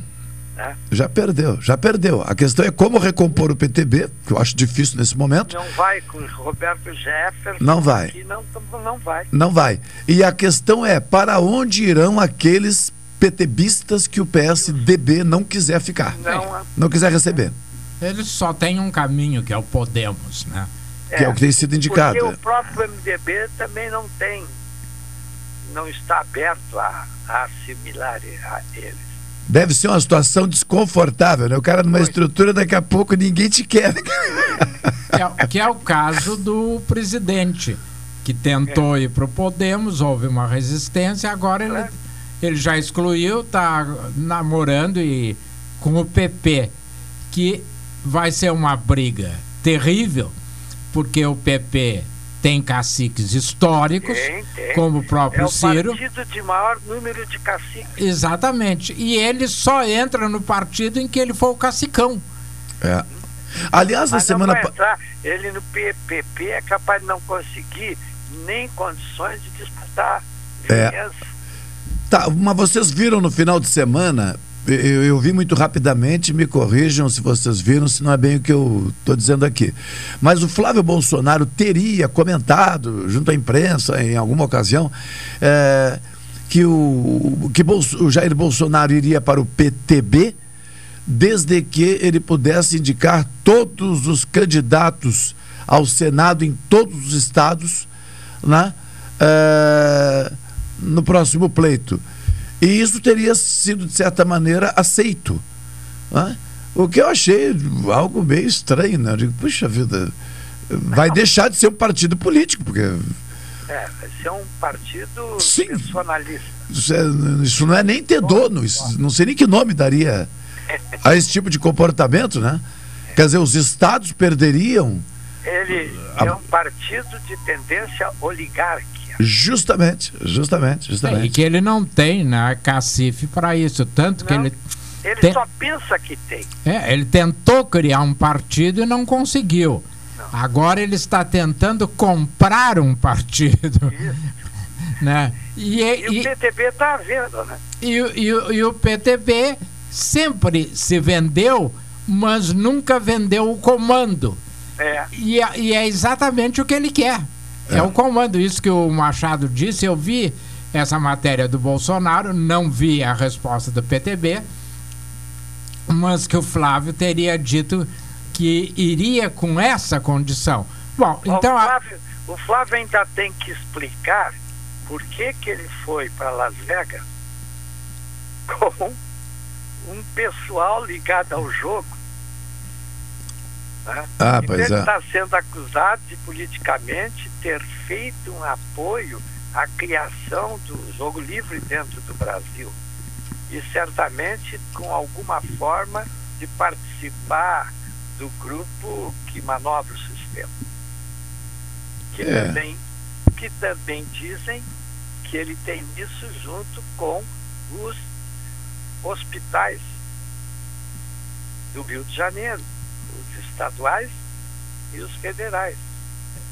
Né? Já perdeu, já perdeu. A questão é como recompor o PTB, que eu acho difícil nesse momento. Não vai com o Roberto Jefferson. Não vai. não, não vai. Não vai. E a questão é para onde irão aqueles PTBistas que o PSDB não quiser ficar, Não, não quiser receber, Eles só têm um caminho, que é o Podemos, né? que é o que tem sido indicado. Porque o próprio MDB também não tem, não está aberto a, a assimilar a eles. Deve ser uma situação desconfortável, né? O cara numa estrutura, daqui a pouco ninguém te quer. Que é, que é o caso do presidente, que tentou ir para o Podemos, houve uma resistência, agora ele, ele já excluiu, está namorando e, com o PP, que vai ser uma briga terrível, porque o PP tem caciques históricos, Tem, tem. como o próprio é o Ciro. partido de maior número de caciques. Exatamente. E ele só entra no partido em que ele for o cacicão. É. Aliás, na Mas semana não vai pa- entrar, ele no PPP é capaz de não conseguir nem condições de disputar É. Tá, mas vocês viram no final de semana, eu, eu vi muito rapidamente, me corrijam se vocês viram, se não é bem o que eu estou dizendo aqui. Mas o Flávio Bolsonaro teria comentado, junto à imprensa, em alguma ocasião, eh, que, o, que Bolso- o Jair Bolsonaro iria para o PTB, desde que ele pudesse indicar todos os candidatos ao Senado em todos os estados, né? Eh, no próximo pleito. E isso teria sido, de certa maneira, aceito. né? O que eu achei algo meio estranho, né? Eu digo, puxa vida, vai deixar de ser um partido político, porque É, vai ser um partido Sim. personalista. isso, é- isso não é nem ter dono, isso, não sei nem que nome daria a esse tipo de comportamento, né? Quer dizer, os estados perderiam Ele é um partido de tendência oligárquica. Justamente, justamente, É, e justamente. que ele não tem né, cacife para isso. Tanto que ele. Ele Tem- só pensa que tem. É, ele tentou criar um partido e não conseguiu. Agora ele está tentando comprar um partido. (laughs) né? E, E, e, o PTB está vendo, né? e, o- e o- e o PTB sempre se vendeu mas nunca vendeu o comando. É. E, é- e é exatamente o que ele quer. É. o comando. Isso que o Machado disse, eu vi essa matéria do Bolsonaro, não vi a resposta do PTB, mas que o Flávio teria dito que iria com essa condição. Bom, então. o, a- Flávio, o Flávio ainda tem que explicar por que, que ele foi para Las Vegas com um pessoal ligado ao jogo. Né? Ah, Então ele é. está sendo acusado de politicamente ter feito um apoio à criação do jogo livre dentro do Brasil. E certamente com alguma forma de participar do grupo que manobra o sistema. Que, É. também, que também dizem que ele tem isso junto com os hospitais do Rio de Janeiro, estaduais e os federais.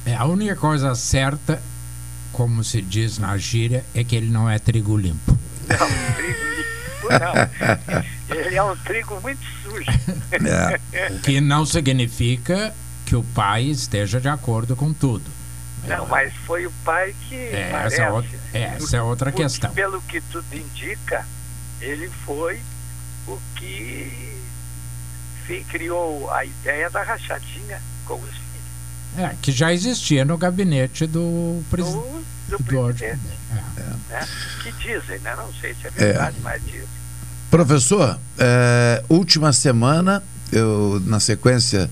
É, a única coisa certa, como se diz na gíria, é que ele não é trigo limpo. Não, trigo limpo não. Ele é um trigo muito sujo. O (laughs) que não significa que o pai esteja de acordo com tudo. Não, mas foi o pai que É, parece. essa é outra- é, essa é outra questão. Pelo que tudo indica, ele foi o que criou a ideia da rachadinha com os filhos É, que já existia no gabinete do do, presidente. do do- presidente. É. Né? Que dizem, né? Não sei se é verdade, mas dizem. Professor, é, última semana, eu na sequência,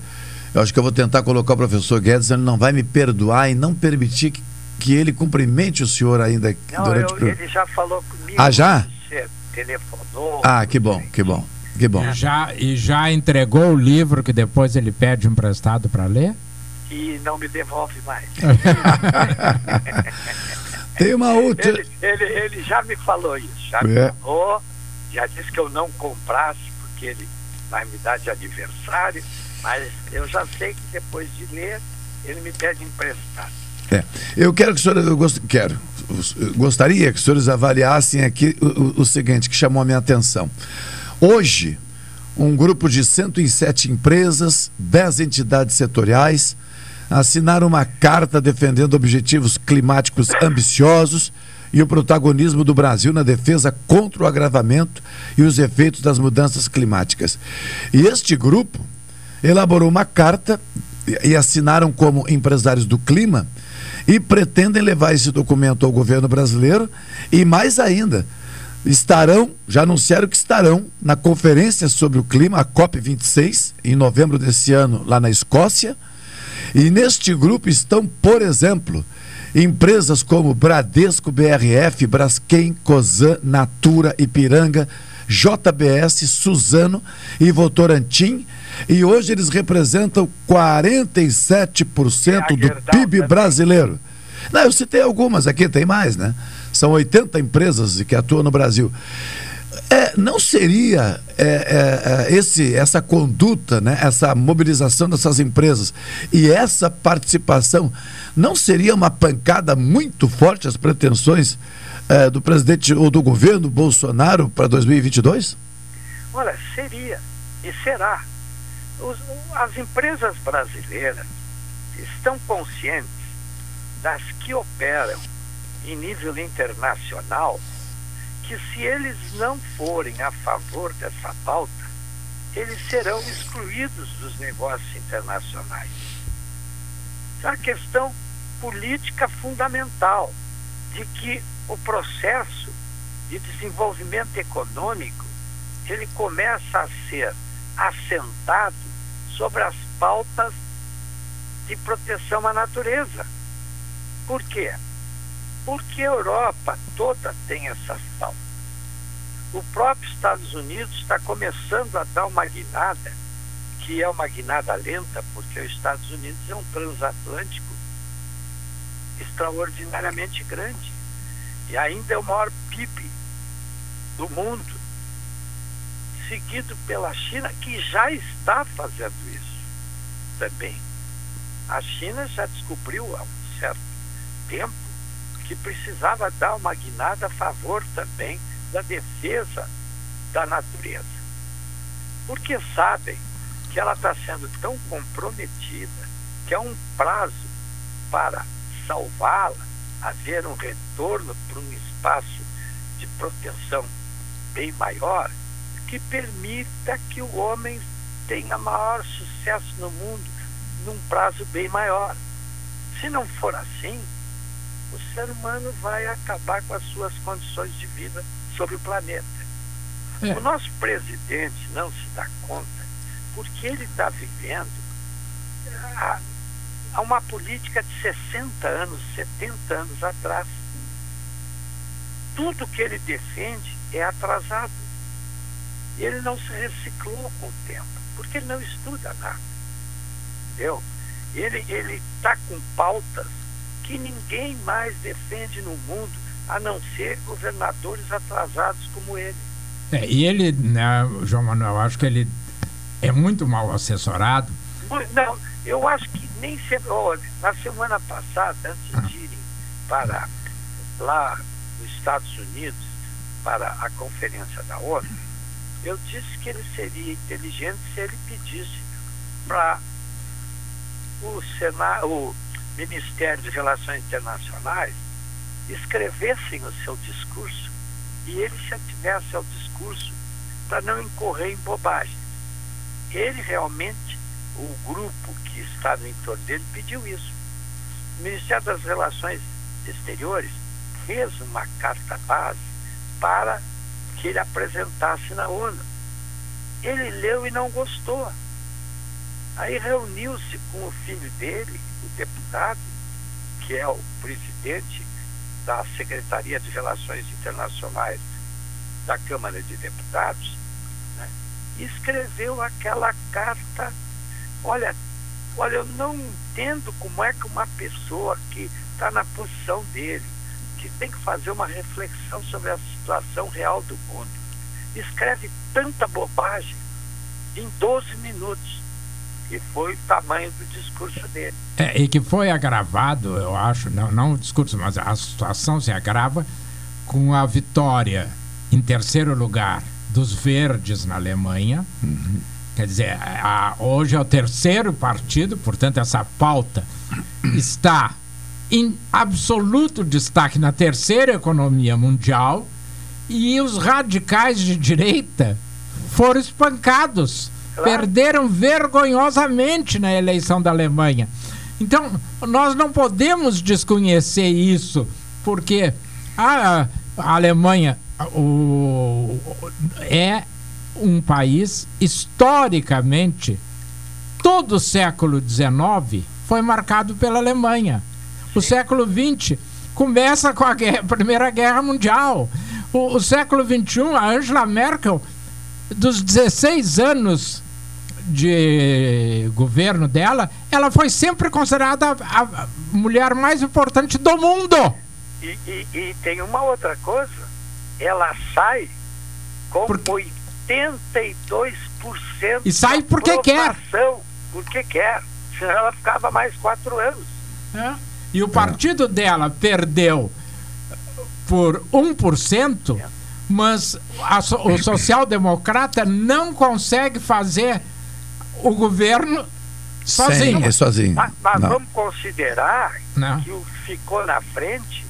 eu acho que eu vou tentar colocar o professor Guedes, ele não vai me perdoar e não permitir que, que ele cumprimente o senhor ainda Não, durante eu- o ele já falou comigo. Ah, já? Você telefonou. Ah, que bom, que bom, que bom. E já, e já entregou o livro que depois ele pede emprestado para ler? E não me devolve mais. (laughs) Tem uma outra. Ele, ele, ele já me falou isso, já me É. falou, já disse que eu não comprasse, porque ele vai me dar de aniversário, mas eu já sei que depois de ler, ele me pede emprestado. É. Eu quero que os senhores, eu gost, quero, eu gostaria que os senhores avaliassem aqui o, o- o seguinte, que chamou a minha atenção. Hoje, um grupo de 107 empresas, 10 entidades setoriais, assinaram uma carta defendendo objetivos climáticos ambiciosos e o protagonismo do Brasil na defesa contra o agravamento e os efeitos das mudanças climáticas. E este grupo elaborou uma carta e assinaram como empresários do clima e pretendem levar esse documento ao governo brasileiro e mais ainda estarão, já anunciaram que estarão na conferência sobre o clima, a COP26, em novembro desse ano, lá na Escócia. E neste grupo estão, por exemplo, empresas como Bradesco, BRF, Braskem, Cosan, Natura, Ipiranga, JBS, Suzano e Votorantim. E hoje eles representam 47% do PIB brasileiro. Não, eu citei algumas aqui, tem mais, né? São 80 empresas que atuam no Brasil. É, não seria é, é, é, esse, essa conduta, né, essa mobilização dessas empresas e essa participação não seria uma pancada muito forte às pretensões é, do presidente ou do governo Bolsonaro para 2022? Olha, seria e será. Os- as empresas brasileiras estão conscientes das que operam em nível internacional que se eles não forem a favor dessa pauta, eles serão excluídos dos negócios internacionais. É uma questão política fundamental de que o processo de desenvolvimento econômico ele começa a ser assentado sobre as pautas de proteção à natureza. Por quê? Porque a Europa toda tem essas pautas. O próprio Estados Unidos está começando a dar uma guinada, que é uma guinada lenta, porque os Estados Unidos é um transatlântico extraordinariamente grande. E ainda é o maior PIB do mundo, seguido pela China, que já está fazendo isso também. A China já descobriu há um certo tempo que precisava dar uma guinada a favor também da defesa da natureza. Porque sabem que ela está sendo tão comprometida que há um prazo para salvá-la, haver um retorno para um espaço de proteção bem maior, que permita que o homem tenha maior sucesso no mundo num prazo bem maior. Se não for assim, o ser humano vai acabar com as suas condições de vida sobre o planeta. É. O nosso presidente não se dá conta porque ele está vivendo a, a uma política de 60 anos, 70 anos atrás. Tudo que ele defende é atrasado. Ele não se reciclou com o tempo, porque ele não estuda nada. Entendeu? Ele está com pautas que ninguém mais defende no mundo, a não ser governadores atrasados como ele. É, e ele, né, João Manuel, acho que ele é muito mal assessorado. Não, eu acho que nem sempre. Olha, na semana passada, antes de irem para lá nos Estados Unidos, para a conferência da ONU, eu disse que ele seria inteligente se ele pedisse para o, Sena, o Ministério de Relações Internacionais escrevessem o seu discurso e ele se ativesse ao discurso para não incorrer em bobagem. Ele realmente, o grupo que está no entorno dele, pediu isso. O Ministério das Relações Exteriores fez uma carta base para que ele apresentasse na ONU. Ele leu e não gostou. Aí reuniu-se com o filho dele, o deputado, que é o presidente da Secretaria de Relações Internacionais da Câmara de Deputados, né, escreveu aquela carta. Olha, olha, eu não entendo como é que uma pessoa que está na posição dele, que tem que fazer uma reflexão sobre a situação real do mundo, escreve tanta bobagem em 12 minutos que foi o tamanho do discurso dele. É, e que foi agravado, eu acho, não, não o discurso, mas a situação se agrava com a vitória em terceiro lugar dos verdes na Alemanha. Uhum. Quer dizer, a, hoje é o terceiro partido, portanto, essa pauta está em absoluto destaque na terceira economia mundial e os radicais de direita foram espancados Claro. Perderam vergonhosamente na eleição da Alemanha. Então, nós não podemos desconhecer isso, porque a, a Alemanha o, é um país historicamente, todo o século XIX foi marcado pela Alemanha. O século XX começa com a guerra, (laughs) Primeira Guerra Mundial. O, o século XXI, a Angela Merkel, dos 16 anos de governo dela, ela foi sempre considerada a, mulher mais importante do mundo. E, e, e, tem uma outra coisa, ela sai com Por... 82% e sai porque quer. Porque quer. Senão ela ficava mais quatro anos. É. E o partido dela perdeu por 1%, é. mas a, o social-democrata não consegue fazer o governo sozinho. Sim, é sozinho. Mas, mas vamos considerar Não. que o ficou na frente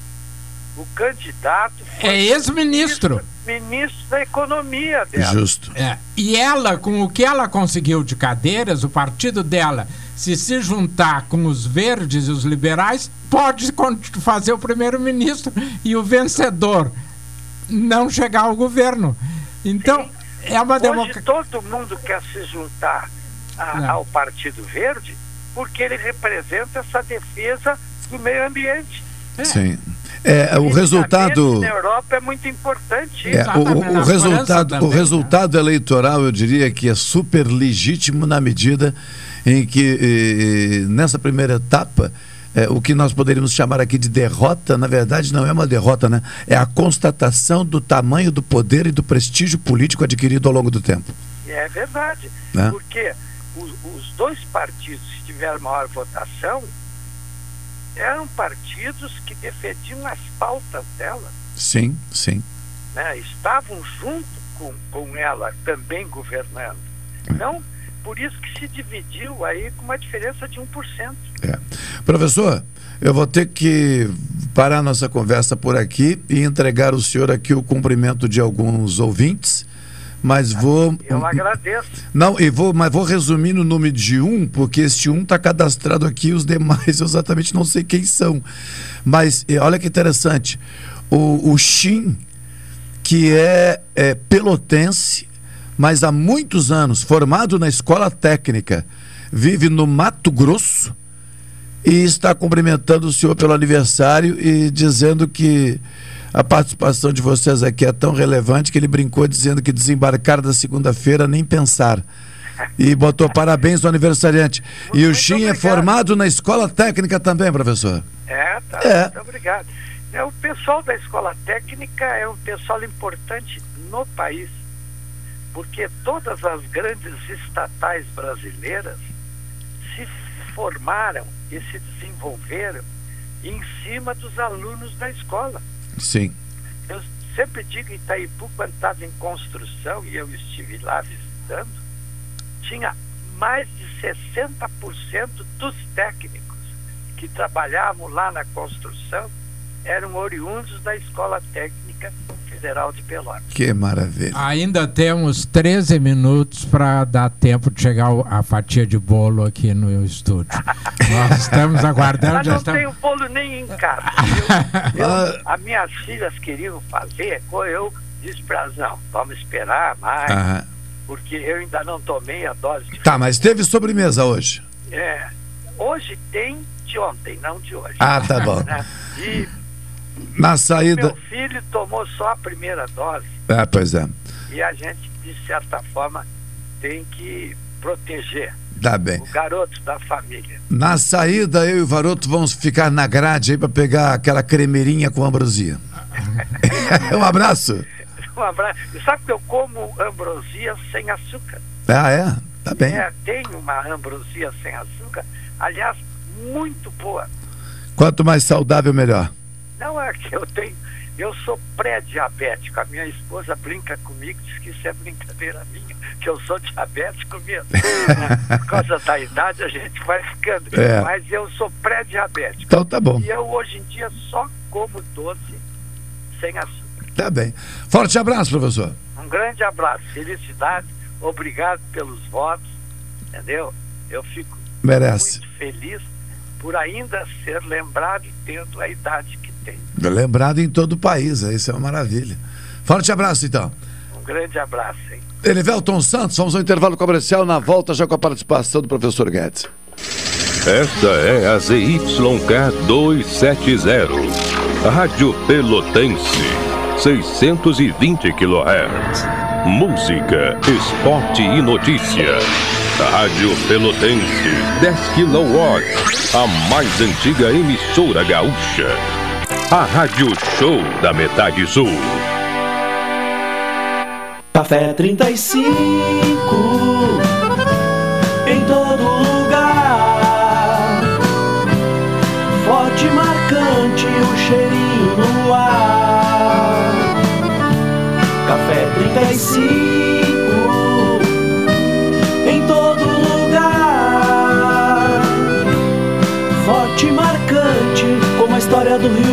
o candidato é ex-ministro. Ministro da Economia dela. Justo. É. E ela, com o que ela conseguiu de cadeiras, o partido dela, se se juntar com os verdes e os liberais, pode fazer o primeiro-ministro e o vencedor não chegar ao governo. Então, Sim. é uma democracia. todo mundo quer se juntar a, ao Partido Verde, porque ele representa essa defesa do meio ambiente. É. Sim. É, o resultado na Europa é muito importante. É, o, o resultado, o né? resultado eleitoral, eu diria que é super legítimo na medida em que eh, nessa primeira etapa é, o que nós poderíamos chamar aqui de derrota, na verdade não é uma derrota, né? É a constatação do tamanho do poder e do prestígio político adquirido ao longo do tempo. É verdade, né? porque os, os dois partidos que tiveram maior votação eram partidos que defendiam as pautas dela. Sim, sim. Né? Estavam junto com, com ela também governando. Não por isso que se dividiu aí com uma diferença de 1%. É. Professor, eu vou ter que parar nossa conversa por aqui e entregar ao senhor aqui o cumprimento de alguns ouvintes. Mas vou. Eu agradeço. Não, e vou, mas vou resumir no nome de um, porque este um está cadastrado aqui, os demais (laughs) eu exatamente não sei quem são. Mas olha que interessante. O, o Shin, que é, é pelotense, mas há muitos anos, formado na escola técnica, vive no Mato Grosso e está cumprimentando o senhor pelo aniversário e dizendo que a participação de vocês aqui é tão relevante que ele brincou dizendo que desembarcar da segunda-feira nem pensar. E botou parabéns ao aniversariante. e o Xim é formado na escola técnica também, professor. É, tá. É. Muito obrigado. É, o pessoal da escola técnica é um pessoal importante no país, porque todas as grandes estatais brasileiras se formaram e se desenvolveram em cima dos alunos da escola. Sim. Eu sempre digo Itaipu, quando estava em construção, e eu estive lá visitando, tinha mais de 60% dos técnicos que trabalhavam lá na construção eram oriundos da Escola Técnica Federal de Pelotas. Que maravilha. Ainda temos 13 minutos para dar tempo de chegar a fatia de bolo aqui no estúdio. (laughs) Nós estamos aguardando. Mas já não estamos... tenho bolo nem em casa. (laughs) Eu, eu, as minhas filhas queriam fazer, eu disse para elas, não, vamos esperar mais, Aham. porque eu ainda não tomei a dose de Tá, mas teve sobremesa hoje. É, hoje tem de ontem, não de hoje. Ah, tá bom. Né? (laughs) E Na saída. meu filho tomou só a primeira dose Ah, pois é. e a gente, de certa forma, tem que proteger Tá bem. o garoto da família. Na saída, eu e o Varoto vamos ficar na grade aí para pegar aquela cremeirinha com ambrosia. (laughs) um abraço. (laughs) Um abraço. Sabe que eu como ambrosia sem açúcar? Ah, é? Tá bem. É, tem uma ambrosia sem açúcar, aliás, muito boa. Quanto mais saudável, melhor. Não é que eu tenho. Eu sou pré-diabético. A minha esposa brinca comigo, diz que isso é brincadeira minha, que eu sou diabético mesmo. (laughs) Por causa da idade a gente vai ficando. É. Mas eu sou pré-diabético. Então tá bom. E eu hoje em dia só como doce sem açúcar. Tá bem. Forte abraço, professor. Um grande abraço, felicidade, obrigado pelos votos, entendeu? Eu fico Merece. muito feliz por ainda ser lembrado e tendo a idade que tem. Lembrado em todo o país, isso é uma maravilha. Forte abraço, então. Um grande abraço, hein? Elivelton Santos, vamos ao intervalo comercial na volta já com a participação do professor Guedes. Esta é a ZYK 270, Rádio Pelotense, 620 kHz. Música, esporte e notícia. Rádio Pelotense, 10 kW, a mais antiga emissora gaúcha. A Rádio Show da Metade Sul. Café 35 em todo lugar. Forte marcante o cheirinho no ar. Café 35 em todo lugar. Forte e marcante como a história do Rio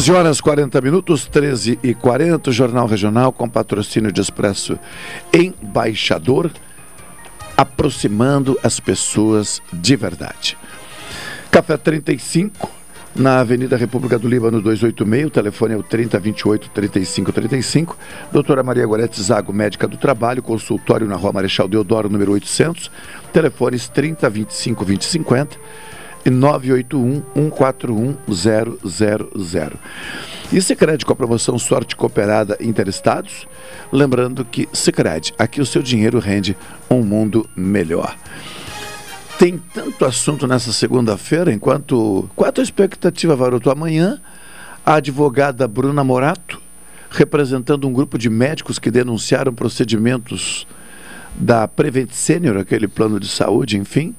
13 horas 40 minutos, 13 e 40, Jornal Regional com patrocínio de Expresso Embaixador, aproximando as pessoas de verdade. Café 35, na Avenida República do Líbano 286, o telefone é o 3028 3535. Doutora Maria Gorete Zago, médica do trabalho, consultório na Rua Marechal Deodoro, número 800, telefones 3025 2050 e 981 141 000. E Sicredi com a promoção Sorte Cooperada Interestados, lembrando que Sicredi, aqui o seu dinheiro rende um mundo melhor. Tem tanto assunto nessa segunda-feira, enquanto qual a tua expectativa, Varoto? Amanhã, a advogada Bruna Morato, representando um grupo de médicos que denunciaram procedimentos da Prevent Senior, aquele plano de saúde, enfim,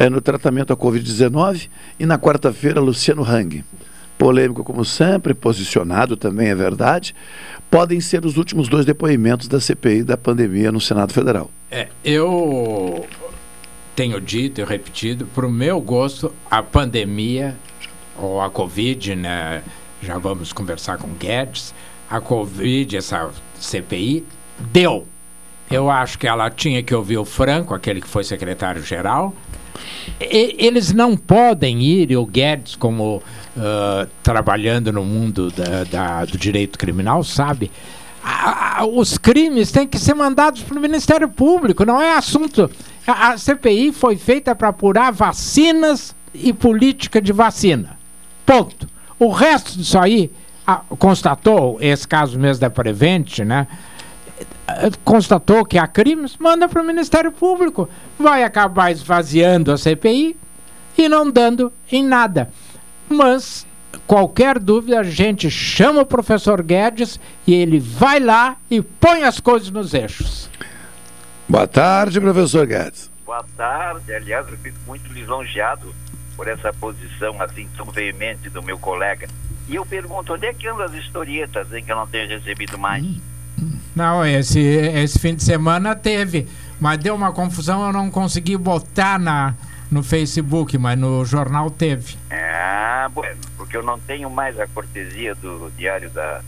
é, no tratamento à Covid-19. E na quarta-feira, Luciano Hang. Polêmico como sempre, posicionado também é verdade. Podem ser os últimos dois depoimentos da CPI da pandemia no Senado Federal. É, eu tenho dito e repetido, para o meu gosto, a pandemia, ou a Covid, né? Já vamos conversar com Guedes. A Covid, essa CPI, deu. Eu acho que ela tinha que ouvir o Franco, aquele que foi secretário-geral, eles não podem ir, e o Guedes, como uh, trabalhando no mundo da, da, do direito criminal, sabe, a, a, os crimes têm que ser mandados para o Ministério Público, não é assunto. A, a CPI foi feita para apurar vacinas e política de vacina. Ponto. O resto disso aí, constatou, esse caso mesmo da Prevent, né? Constatou que há crimes, manda para o Ministério Público. Vai acabar esvaziando a CPI e não dando em nada. Mas, qualquer dúvida, a gente chama o professor Guedes e ele vai lá e põe as coisas nos eixos. Boa tarde, professor Guedes. Boa tarde. Aliás, eu fico muito lisonjeado por essa posição assim tão veemente do meu colega. E eu pergunto, onde é que andam as historietas em que eu não tenho recebido mais? Hum. Não, esse, esse fim de semana teve, mas deu uma confusão, eu não consegui botar na, no Facebook, mas no jornal teve. Ah, bueno, porque eu não tenho mais a cortesia do Diário da.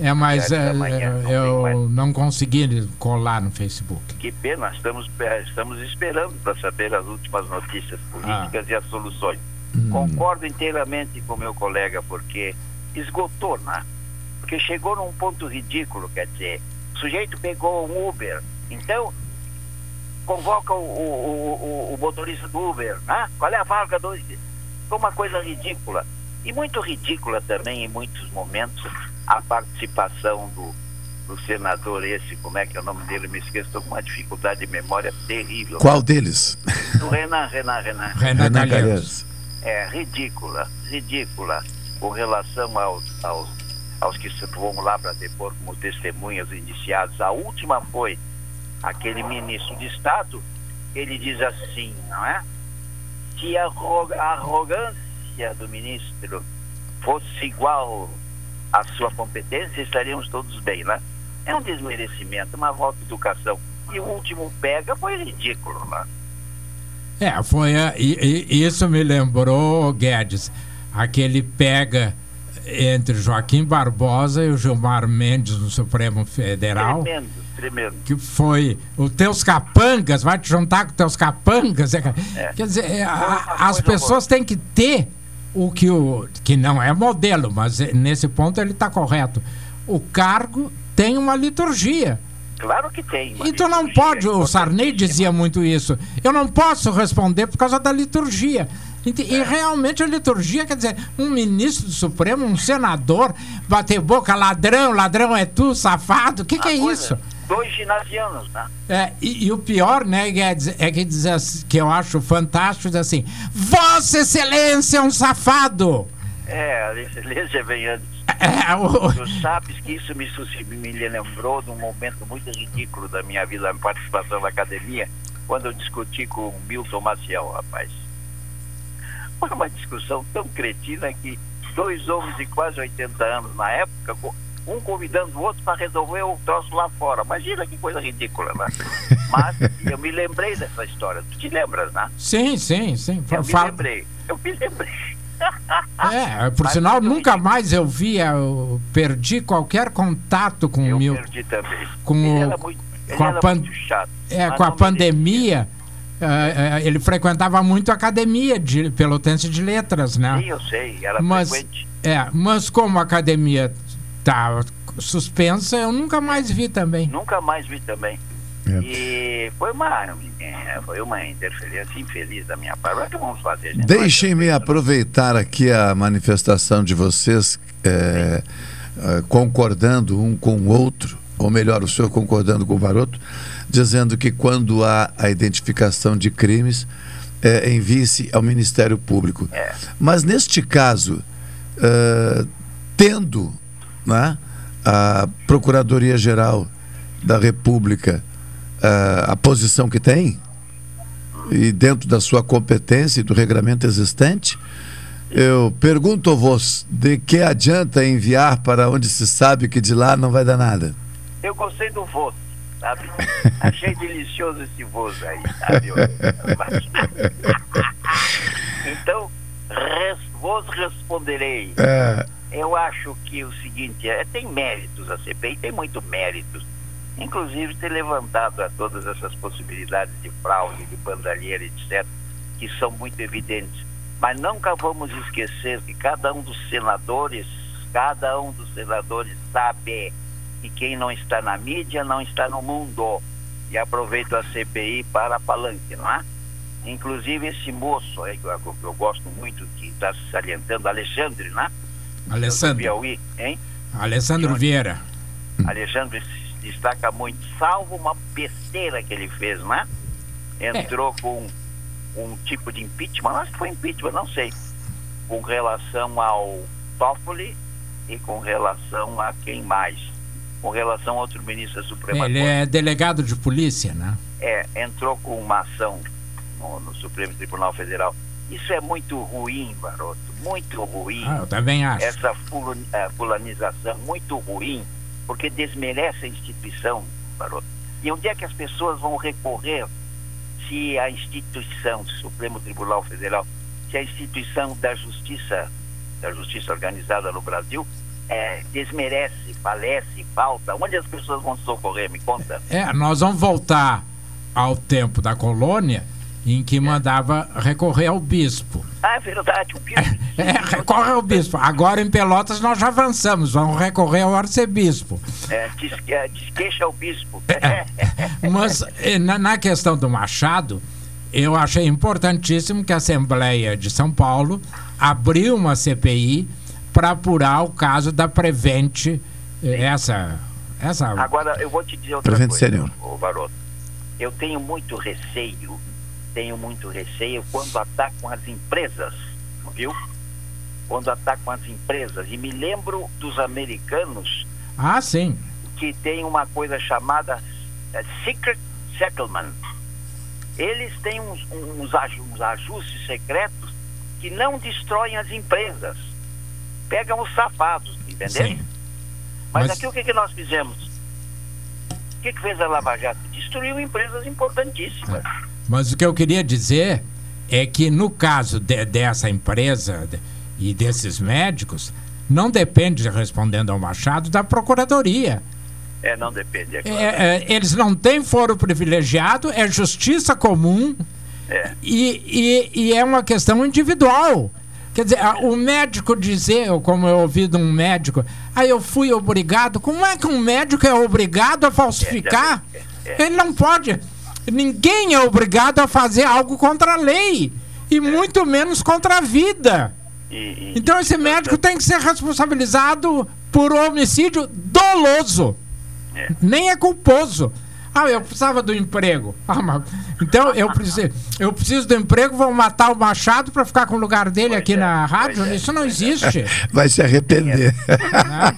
É, mas é, manhã, não eu não consegui colar no Facebook. Que pena, estamos, estamos esperando para saber as últimas notícias políticas ah. e as soluções. Hum. Concordo inteiramente com meu colega, porque esgotou, né? Porque chegou num ponto ridículo, quer dizer, o sujeito pegou um Uber, então convoca o, o, o, o motorista do Uber, né? Qual é a vaga do. Foi uma coisa ridícula. E muito ridícula também, em muitos momentos, a participação do, do senador esse, como é que é o nome dele? Me esqueço, estou com uma dificuldade de memória terrível. Qual deles? Do Renan, Renan, Renan. Renan, Renan Calheiros. É, ridícula, ridícula com relação aos, aos aos que vão lá para depor como testemunhas iniciadas. A última foi aquele ministro de Estado, ele diz assim, não é? Se a arrogância do ministro fosse igual à sua competência, estaríamos todos bem, né? É um desmerecimento, uma volta de educação. E o último pega foi ridículo, né? É, foi. E, e, isso me lembrou, Guedes, aquele pega entre Joaquim Barbosa e o Gilmar Mendes no Supremo Federal. Tremendo. tremendo. que foi os teus capangas, vai te juntar com teus capangas. é, É. Quer dizer, é, a- as pessoas têm que ter o que o que não é modelo, mas é, nesse ponto ele está correto. O cargo tem uma liturgia. Claro que tem. E tu não pode, o Sarney dizia muito isso. Eu não posso responder por causa da liturgia. E realmente a liturgia, quer dizer, um ministro do Supremo, um senador, bater boca, ladrão, ladrão é tu, safado, o que, que é isso? Dois ginasianos, né? É, e, e o pior, né, Guedes, é que diz assim, que eu acho fantástico, diz assim, Vossa Excelência é um safado! É, a excelência vem antes. É, o- Tu sabes que isso me, me lembrou de um momento muito ridículo da minha vida, minha participação na academia, quando eu discuti com o Milton Maciel, rapaz. Foi uma discussão tão cretina que dois homens de quase 80 anos na época, um convidando o outro para resolver o troço lá fora. Imagina que coisa ridícula, né? (laughs) Mas eu me lembrei dessa história. Tu te lembras, né? Sim, sim, sim. Eu me lembrei. Eu me lembrei. (laughs) É, por sinal, nunca mais eu via, eu perdi qualquer contato com o Milton. Perdi também. Com ele o- era muito, ele com a pan-. É, mas com a pandemia, eh, ele frequentava muito a academia de Pelotense de Letras, né? Sim, eu sei, era mas, frequente. é, mas como a academia tá suspensa, eu nunca mais vi também. Nunca mais vi também. E foi uma, é, foi uma interferência infeliz da minha parte. O que vamos fazer, gente? Deixem-me aproveitar aqui a manifestação de vocês é, é, concordando um com o outro, ou melhor, o senhor concordando com o Varoto, dizendo que quando há a identificação de crimes, é, envie-se ao Ministério Público. Mas neste caso, é, tendo né, a Procuradoria-Geral da República é, a posição que tem, e dentro da sua competência e do regramento existente, eu pergunto-vos de que adianta enviar para onde se sabe que de lá não vai dar nada? Eu gostei do voz, sabe? (laughs) Achei delicioso esse voz aí, sabe? (laughs) então, res, vos responderei. É. Eu acho que o seguinte, é, tem méritos a CPI, tem muito méritos. Inclusive ter levantado a todas essas possibilidades de fraude, de bandalheira, etc., que são muito evidentes. Mas nunca vamos esquecer que cada um dos senadores, cada um dos senadores sabe que quem não está na mídia não está no mundo. E aproveito a CPI para palanque, não é? Inclusive esse moço aí, que eu, que eu gosto muito, que está se salientando, Alexandre, né? Alessandro. Piauí, hein? Alessandro Vieira. Alexandre se destaca muito, salvo uma besteira que ele fez, né? Entrou com um tipo de impeachment, acho que foi impeachment, não sei, com relação ao Toffoli e com relação a quem mais? Com relação a outro ministro da Suprema Ele Corte. é delegado de polícia, né? É, entrou com uma ação no, no Supremo Tribunal Federal. Isso é muito ruim, Baroto, muito ruim. Ah, eu também acho. Essa eh, fulanização muito ruim, porque desmerece a instituição, Baroto. E onde é que as pessoas vão recorrer se a instituição Supremo Tribunal Federal, se a instituição da justiça, da justiça organizada no Brasil, eh, desmerece, falece, falta? Onde as pessoas vão socorrer? Me conta. É, nós vamos voltar ao tempo da colônia em que mandava recorrer ao bispo. Ah, é verdade, o bispo. (laughs) É, recorre ao bispo. Agora em Pelotas nós já avançamos, vamos recorrer ao arcebispo. É, diz, é, desqueixa o bispo. (laughs) Mas eh, na, na questão do Machado, eu achei importantíssimo que a Assembleia de São Paulo abriu uma CPI para apurar o caso da Prevente, eh, essa, essa Agora, eu vou te dizer outra Prevent coisa, Senior. ô Baroto. Eu tenho muito receio, tenho muito receio quando atacam as empresas, viu? Quando atacam as empresas. E me lembro dos americanos Ah, sim. que tem uma coisa chamada eh, Secret Settlement. Eles têm uns, uns, uns ajustes secretos que não destroem as empresas. Pegam os safados, entendeu? Sim. Mas, Mas- aqui o que, que nós fizemos? O que, que fez a Lava Jato? Destruiu empresas importantíssimas. Mas o que eu queria dizer é que no caso de- dessa empresa e desses médicos, não depende, respondendo ao Machado, da Procuradoria. É, não depende. É É, claro. é, eles não têm foro privilegiado, é justiça comum É. e, e, e é uma questão individual. Quer dizer, o médico dizer, como eu ouvi de um médico, ah, eu fui obrigado. Como é que um médico é obrigado a falsificar? Ele não pode. Ninguém é obrigado a fazer algo contra a lei. E muito menos contra a vida. Então esse médico tem que ser responsabilizado por homicídio doloso. Nem é culposo. Ah, eu precisava do emprego. (laughs) Ah, mas- então eu preciso, eu preciso do emprego, vou matar o Machado para ficar com o lugar dele aqui na rádio. Isso não existe. (laughs) Vai se arrepender. (laughs)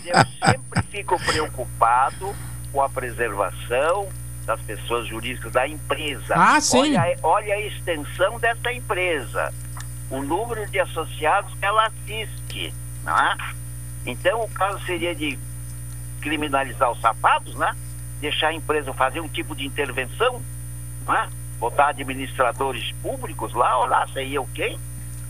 Eu sempre fico preocupado com a preservação das pessoas jurídicas da empresa. Ah, sim. Olha, a- olha a extensão dessa empresa, o número de associados que ela assiste, não é? Então o caso seria de criminalizar os safados, né? Deixar a empresa fazer um tipo de intervenção, é? Botar administradores públicos lá, ou lá sei eu quem,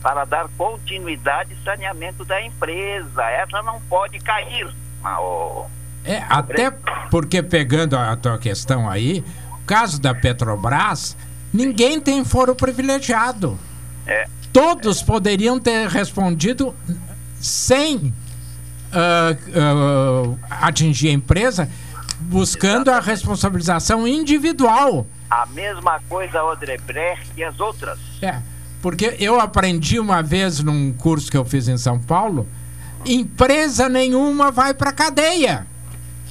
para dar continuidade e saneamento da empresa. Essa não pode cair. Ô, É, até porque pegando a tua questão aí, o caso da Petrobras, ninguém tem foro privilegiado. É. Todos poderiam ter respondido sem ah, ah, atingir a empresa, buscando a responsabilização individual. A mesma coisa Odebrecht e as outras. É, porque eu aprendi uma vez num curso que eu fiz em São Paulo, empresa nenhuma vai para cadeia.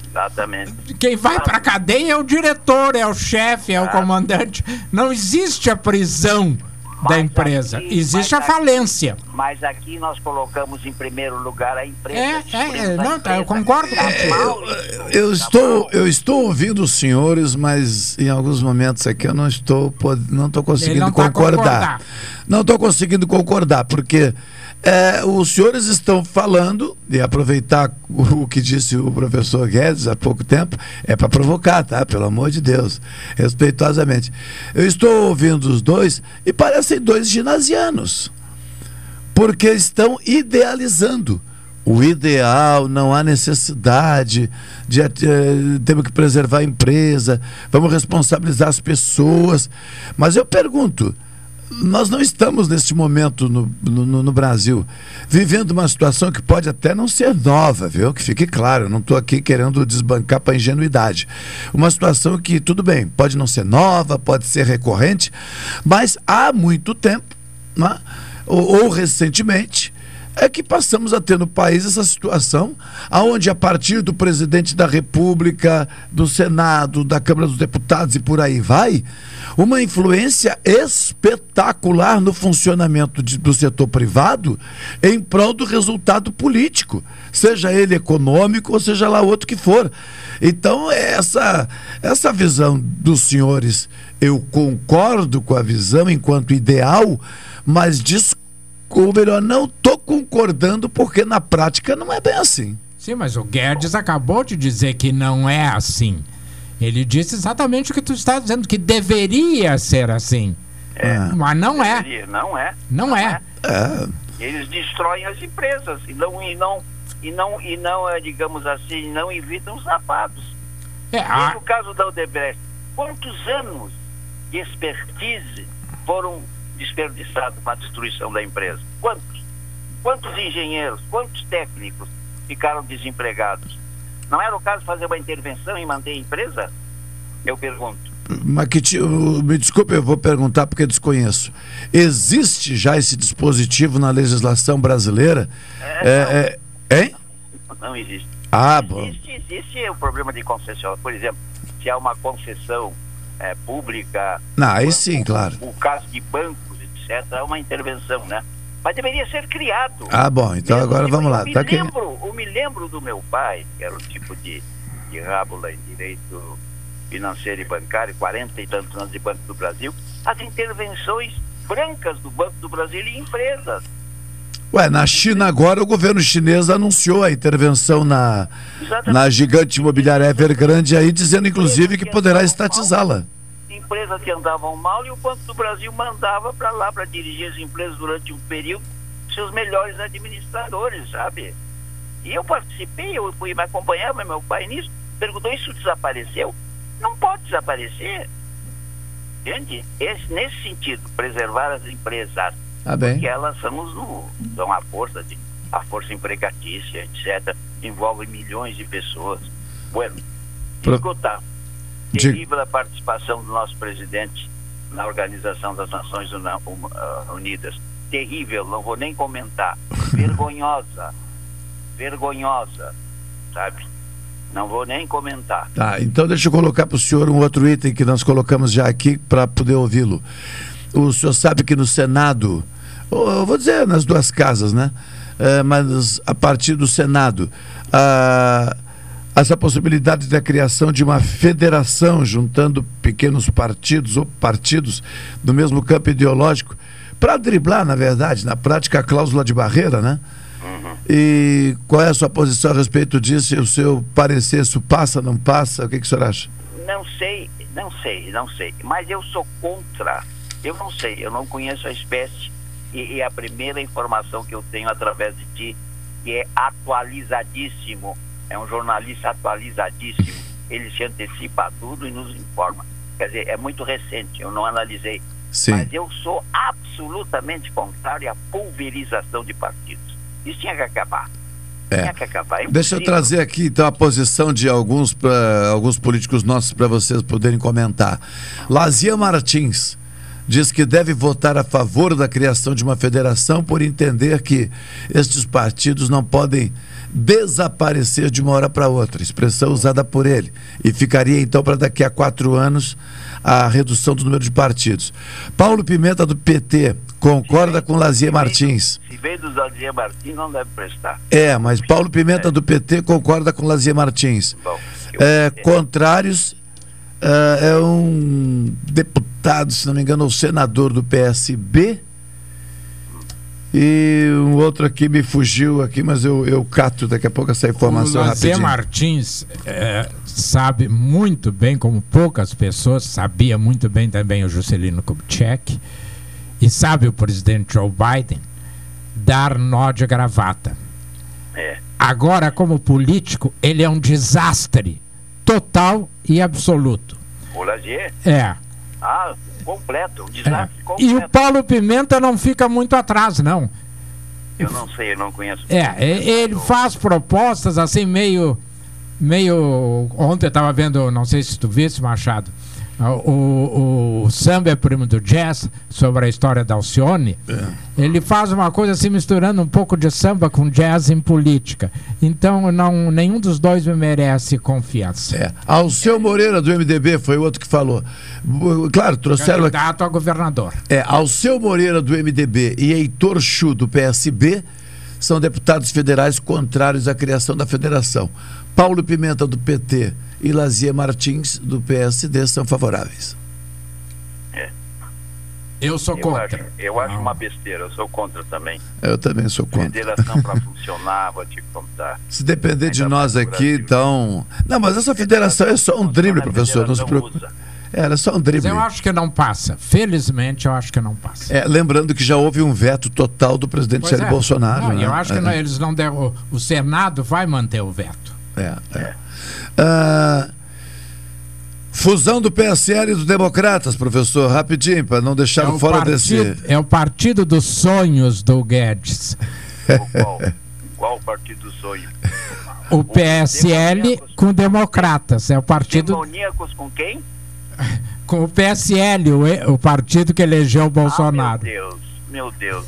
Exatamente. Quem vai para cadeia é o diretor, é o chefe, é o comandante. Não existe a prisão da empresa, aqui- existe a mas aqui- falência. Mas aqui nós colocamos em primeiro lugar a empresa. É, é, a não, tá, eu empresa. concordo contigo. Eu estou, eu estou ouvindo os senhores, mas em alguns momentos aqui eu não estou, não estou conseguindo não tá concordar. concordar. Não estou conseguindo concordar, porque é, os senhores estão falando, e aproveitar o, que disse o professor Guedes há pouco tempo, é para provocar, tá? Pelo amor de Deus, respeitosamente. Eu estou ouvindo os dois e parecem dois ginasianos porque estão idealizando. O ideal, não há necessidade de eh, temos que preservar a empresa, vamos responsabilizar as pessoas. Mas eu pergunto, nós não estamos neste momento no, no, no Brasil vivendo uma situação que pode até não ser nova, viu? Que fique claro, eu não estou aqui querendo desbancar para ingenuidade. Uma situação que, tudo bem, pode não ser nova, pode ser recorrente, mas há muito tempo, né? ou, ou recentemente, é que passamos a ter no país essa situação aonde a partir do presidente da República, do Senado, da Câmara dos Deputados e por aí vai, uma influência espetacular no funcionamento de- do setor privado em prol do resultado político, seja ele econômico ou seja lá outro que for. Então, essa essa visão dos senhores, eu concordo com a visão enquanto ideal, mas discordo ou melhor, não estou concordando porque na prática não é bem assim. Sim, mas o Guedes acabou de dizer que não é assim. Ele disse exatamente o que tu está dizendo, que deveria ser assim. Mas não é. Deveria, Não é. Não é. Eles destroem as empresas e não e não e não e não eh, digamos assim não evitam os sapados. É, Veja o caso da Odebrecht. Quantos anos de expertise foram desperdiçados para a destruição da empresa? Quantos? Quantos engenheiros, quantos técnicos ficaram desempregados? Não era o caso de fazer uma intervenção e manter a empresa? Eu pergunto. Mas que ti- o- me desculpe, eu vou perguntar porque desconheço. Existe já esse dispositivo na legislação brasileira? É, é, hein? Não existe. Ah, bom. Existe, existe o problema de concessão. Por exemplo, se há uma concessão eh, pública, Não, aí sim, claro. o caso de bancos, etc., é uma intervenção, né? Mas deveria ser criado. Ah, bom, então agora vamos lá. Eu me, Tá aqui. lembro, eu me lembro do meu pai, que era um tipo de, de rábula em direito financeiro e bancário, 40 e tantos anos de Banco do Brasil, as intervenções brancas do Banco do Brasil em empresas. Ué, na China agora o governo chinês anunciou a intervenção na, na gigante imobiliária Evergrande aí, dizendo inclusive que poderá estatizá-la. Empresas que andavam mal e o Banco do Brasil mandava para lá para dirigir as empresas durante um período seus melhores administradores, sabe? E eu participei, eu fui me acompanhava meu pai nisso. perguntou, isso desapareceu? Não pode desaparecer. Entende? Esse, nesse sentido, preservar as empresas, Tá bem. porque elas são, no, são a força de a força empregatícia, etc. Envolve milhões de pessoas. Bueno, Pro- escuta, Terrível a participação do nosso presidente na Organização das Nações ah, Unidas. Terrível, não vou nem comentar. (laughs) Vergonhosa. Vergonhosa, sabe? Não vou nem comentar. Tá, então deixa eu colocar para o senhor um outro item que nós colocamos já aqui para poder ouvi-lo. O senhor sabe que no Senado, vou dizer nas duas casas, né? É, mas a partir do Senado, ah, essa possibilidade da criação de uma federação juntando pequenos partidos ou partidos do mesmo campo ideológico para driblar, na verdade, na prática, a cláusula de barreira, né? E qual é a sua posição a respeito disso? E o seu parecer, isso passa, não passa? O que, que o senhor acha? Não sei, não sei, não sei. Mas eu sou contra. Eu não sei, eu não conheço a espécie. E, e a primeira informação que eu tenho através de ti, que é atualizadíssimo, é um jornalista atualizadíssimo. Ele se antecipa a tudo e nos informa. Quer dizer, é muito recente, eu não analisei. Sim. Mas eu sou absolutamente contrário à pulverização de partidos. Isso tinha que acabar. Tinha que acabar. É Deixa eu trazer aqui então a posição de alguns, pra, alguns políticos nossos para vocês poderem comentar. Lazia Martins diz que deve votar a favor da criação de uma federação por entender que estes partidos não podem desaparecer de uma hora para outra, expressão usada por ele, e ficaria então para daqui a quatro anos a redução do número de partidos. Paulo Pimenta do PT concorda com Lazia Martins. Se veio do Zaldier Martins, não deve prestar. É, mas Paulo Pimenta do PT concorda com Lazia Martins. É, contrários é, é um deputado, se não me engano, ou senador do PSB. E um outro aqui me fugiu aqui, mas eu, eu cato daqui a pouco essa informação o Lazé rapidinho. Martins é, sabe muito bem, como poucas pessoas, sabia muito bem também o Juscelino Kubitschek, e sabe o presidente Joe Biden, dar nó de gravata. É. Agora, como político, ele é um desastre total e absoluto. O Lazier? É. Ah, completo, um desastre E completo. o Paulo Pimenta não fica muito atrás, não. Eu não sei, eu não conheço. É, e- ele faz propostas assim meio. meio. Ontem eu estava vendo, não sei se tu viste, Machado. O, o, o samba é primo do jazz, sobre a história da Alcione. Ele faz uma coisa assim, misturando um pouco de samba com jazz em política. Então, não, nenhum dos dois me merece confiança. É. Alceu Moreira do MDB foi o outro que falou. Claro, trouxeram. Candidato a governador. É, Alceu Moreira do MDB e Heitor Chu do PSB são deputados federais contrários à criação da federação. Paulo Pimenta do PT e Lazia Martins do PSD são favoráveis. Eu sou Eu contra. acho, eu acho uma besteira, eu sou contra também. Eu também sou contra. Federação para (laughs) funcionar, vou te contar. Se depender de nós aqui, então. Não, mas essa federação é só um drible, professor. Não se preocupe. É, Era só um Mas drible. eu acho que não passa. Felizmente, eu acho que não passa. É, lembrando que já houve um veto total do presidente Pois Jair é. Bolsonaro. Não, né? Eu acho que É. não, eles não deram. O Senado vai manter o veto. É, é. Ah, fusão do PSL e dos Democratas, professor, rapidinho, para não deixar É o, fora partido, desse. é o partido dos sonhos do Guedes. Qual o partido do sonho? O PSL com democratas. É o partido Demoníacos com quem? com o PSL, o, o partido que elegeu o Bolsonaro. Meu Deus, meu Deus.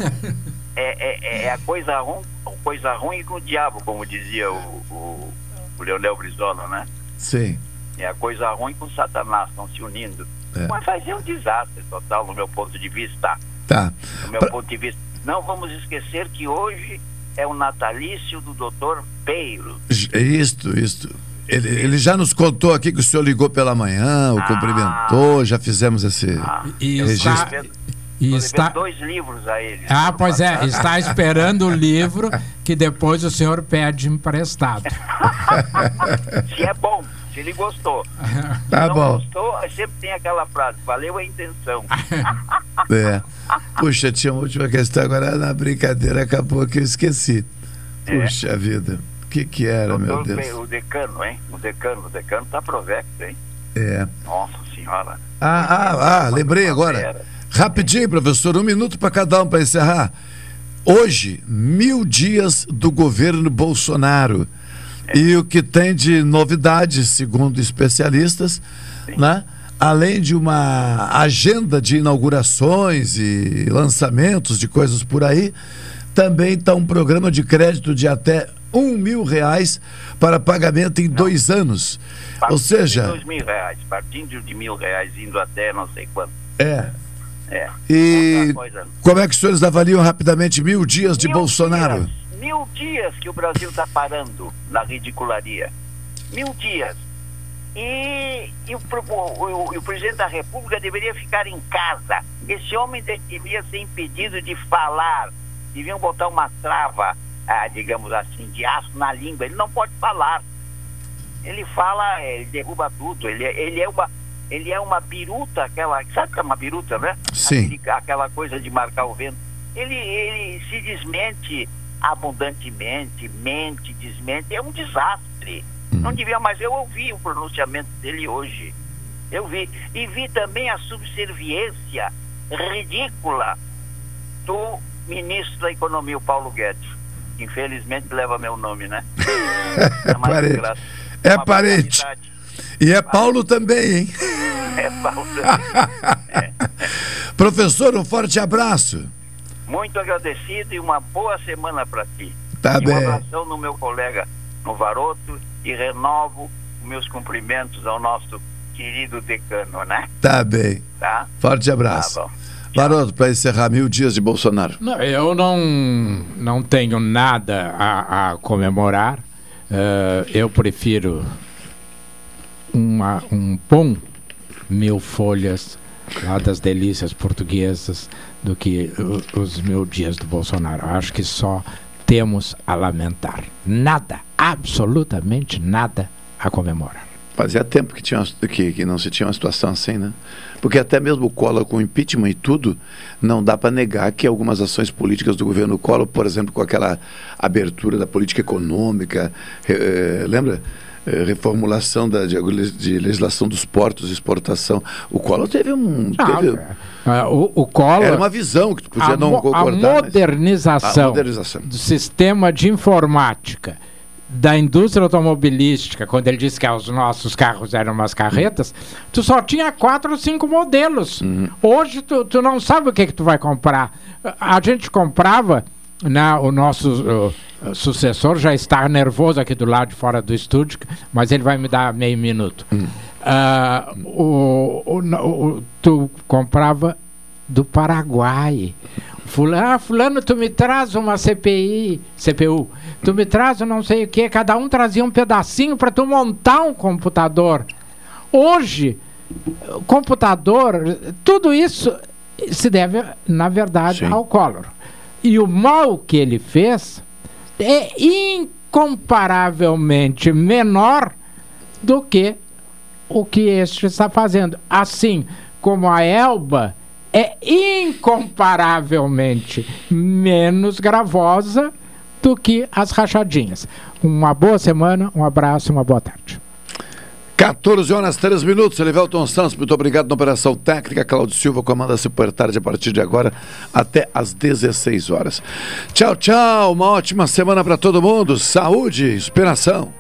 é, é, é a coisa ruim, coisa ruim com o diabo, como dizia o, o, o Leonel Brizola, né? Sim. É a coisa ruim com Satanás, estão se unindo. É. Mas vai ser um desastre total, no meu ponto de vista. Tá. No meu ponto de vista. Não vamos esquecer que hoje é o natalício do doutor Peiro. Isto, isto. Ele, ele já nos contou aqui que o senhor ligou pela manhã, o cumprimentou, já fizemos esse E registro. está, e está, dois livros a ele. ah, pois é, (laughs) está esperando o livro que depois o senhor pede emprestado. Se é bom, se ele gostou. Tá Se não bom. gostou, sempre tem aquela frase, valeu a intenção. (laughs) É. Puxa, tinha uma última questão agora na brincadeira, acabou que eu esqueci. É. Puxa vida. que que era, meu Doutor Deus? Be- O decano, hein? O decano, o decano tá provecto, hein? É. Nossa senhora. Ah, ah, ah, lembrei agora. Rapidinho, professor, um minuto para cada um para encerrar. Hoje, mil dias do governo Bolsonaro. E o que tem de novidades, segundo especialistas, né? além de uma agenda de inaugurações e lançamentos de coisas por aí, também está um programa de crédito de até um mil reais para pagamento em dois anos. Ou Partindo seja, De dois mil reais, partindo de mil reais, indo até não sei quanto. é. É. E como é que os senhores avaliam rapidamente mil dias de Mil Bolsonaro? mil dias que o Brasil está parando na ridicularia. Mil dias. E, e o, o- o- presidente da República deveria ficar em casa. Esse homem de- devia ser impedido de falar. Deviam botar uma trava, ah, digamos assim, de aço na língua. Ele não pode falar. Ele fala, ele derruba tudo. Ele, é- ele é uma. Ele é uma biruta, aquela. Sabe o que é uma biruta, né? Sim. Aquela coisa de marcar o vento. Ele, ele se desmente abundantemente, mente, desmente. É um desastre. Não devia mais. Eu ouvi o pronunciamento dele hoje. Eu vi. E vi também a subserviência ridícula do ministro da Economia, o Paulo Guedes. que Infelizmente leva meu nome, né? (laughs) É uma parente. É parente. E é Paulo também, hein? É, Paulo. (laughs) Professor, um forte abraço. Muito agradecido e uma boa semana para ti. Tá e bem. Um abração no meu colega no Varoto e renovo meus cumprimentos ao nosso querido decano, né? Tá bem. Tá? Forte abraço. Tá bom. Maroto, para encerrar mil dias de Bolsonaro. Não, eu não, não tenho nada a, a comemorar. Eh, eu prefiro uma, um pão mil folhas lá das delícias portuguesas do que o- os mil dias do Bolsonaro. Acho que só temos a lamentar. Nada, absolutamente nada a comemorar. Fazia tempo que, tinha, que, que não se tinha uma situação assim, né? Porque até mesmo o Collor com impeachment e tudo, não dá para negar que algumas ações políticas do governo Collor, por exemplo, com aquela abertura da política econômica, eh, lembra? Eh, reformulação da, de, de legislação dos portos, exportação. O Collor teve um. Ah, teve- Ah, o, o Collor. Era uma visão que tu podia a não mo- concordar. A mas- modernização, A modernização. do sistema de informática da indústria automobilística, quando ele disse que os nossos carros eram umas carretas, tu só tinha quatro ou cinco modelos. Uhum. Hoje tu, tu não sabe o que, que tu vai comprar. A gente comprava, né, o nosso uh, sucessor já está nervoso aqui do lado de fora do estúdio, mas ele vai me dar meio minuto. Ah, o, o- o- tu comprava do Paraguai. Fulano, ah, fulano, tu me traz uma CPI, CPU, tu me traz um não sei o que, cada um trazia um pedacinho para tu montar um computador. Hoje, computador, tudo isso se deve, na verdade, ao Collor. E o mal que ele fez é incomparavelmente menor do que o que este está fazendo. Assim como a Elba é incomparavelmente menos gravosa do que as rachadinhas. Uma boa semana, um abraço, uma boa tarde. 14 horas 3 minutos, Elivelton Santos, muito obrigado na operação técnica. Cláudio Silva comanda Super Tarde a partir de agora até às 16 horas. Tchau, tchau, uma ótima semana para todo mundo. Saúde, inspiração.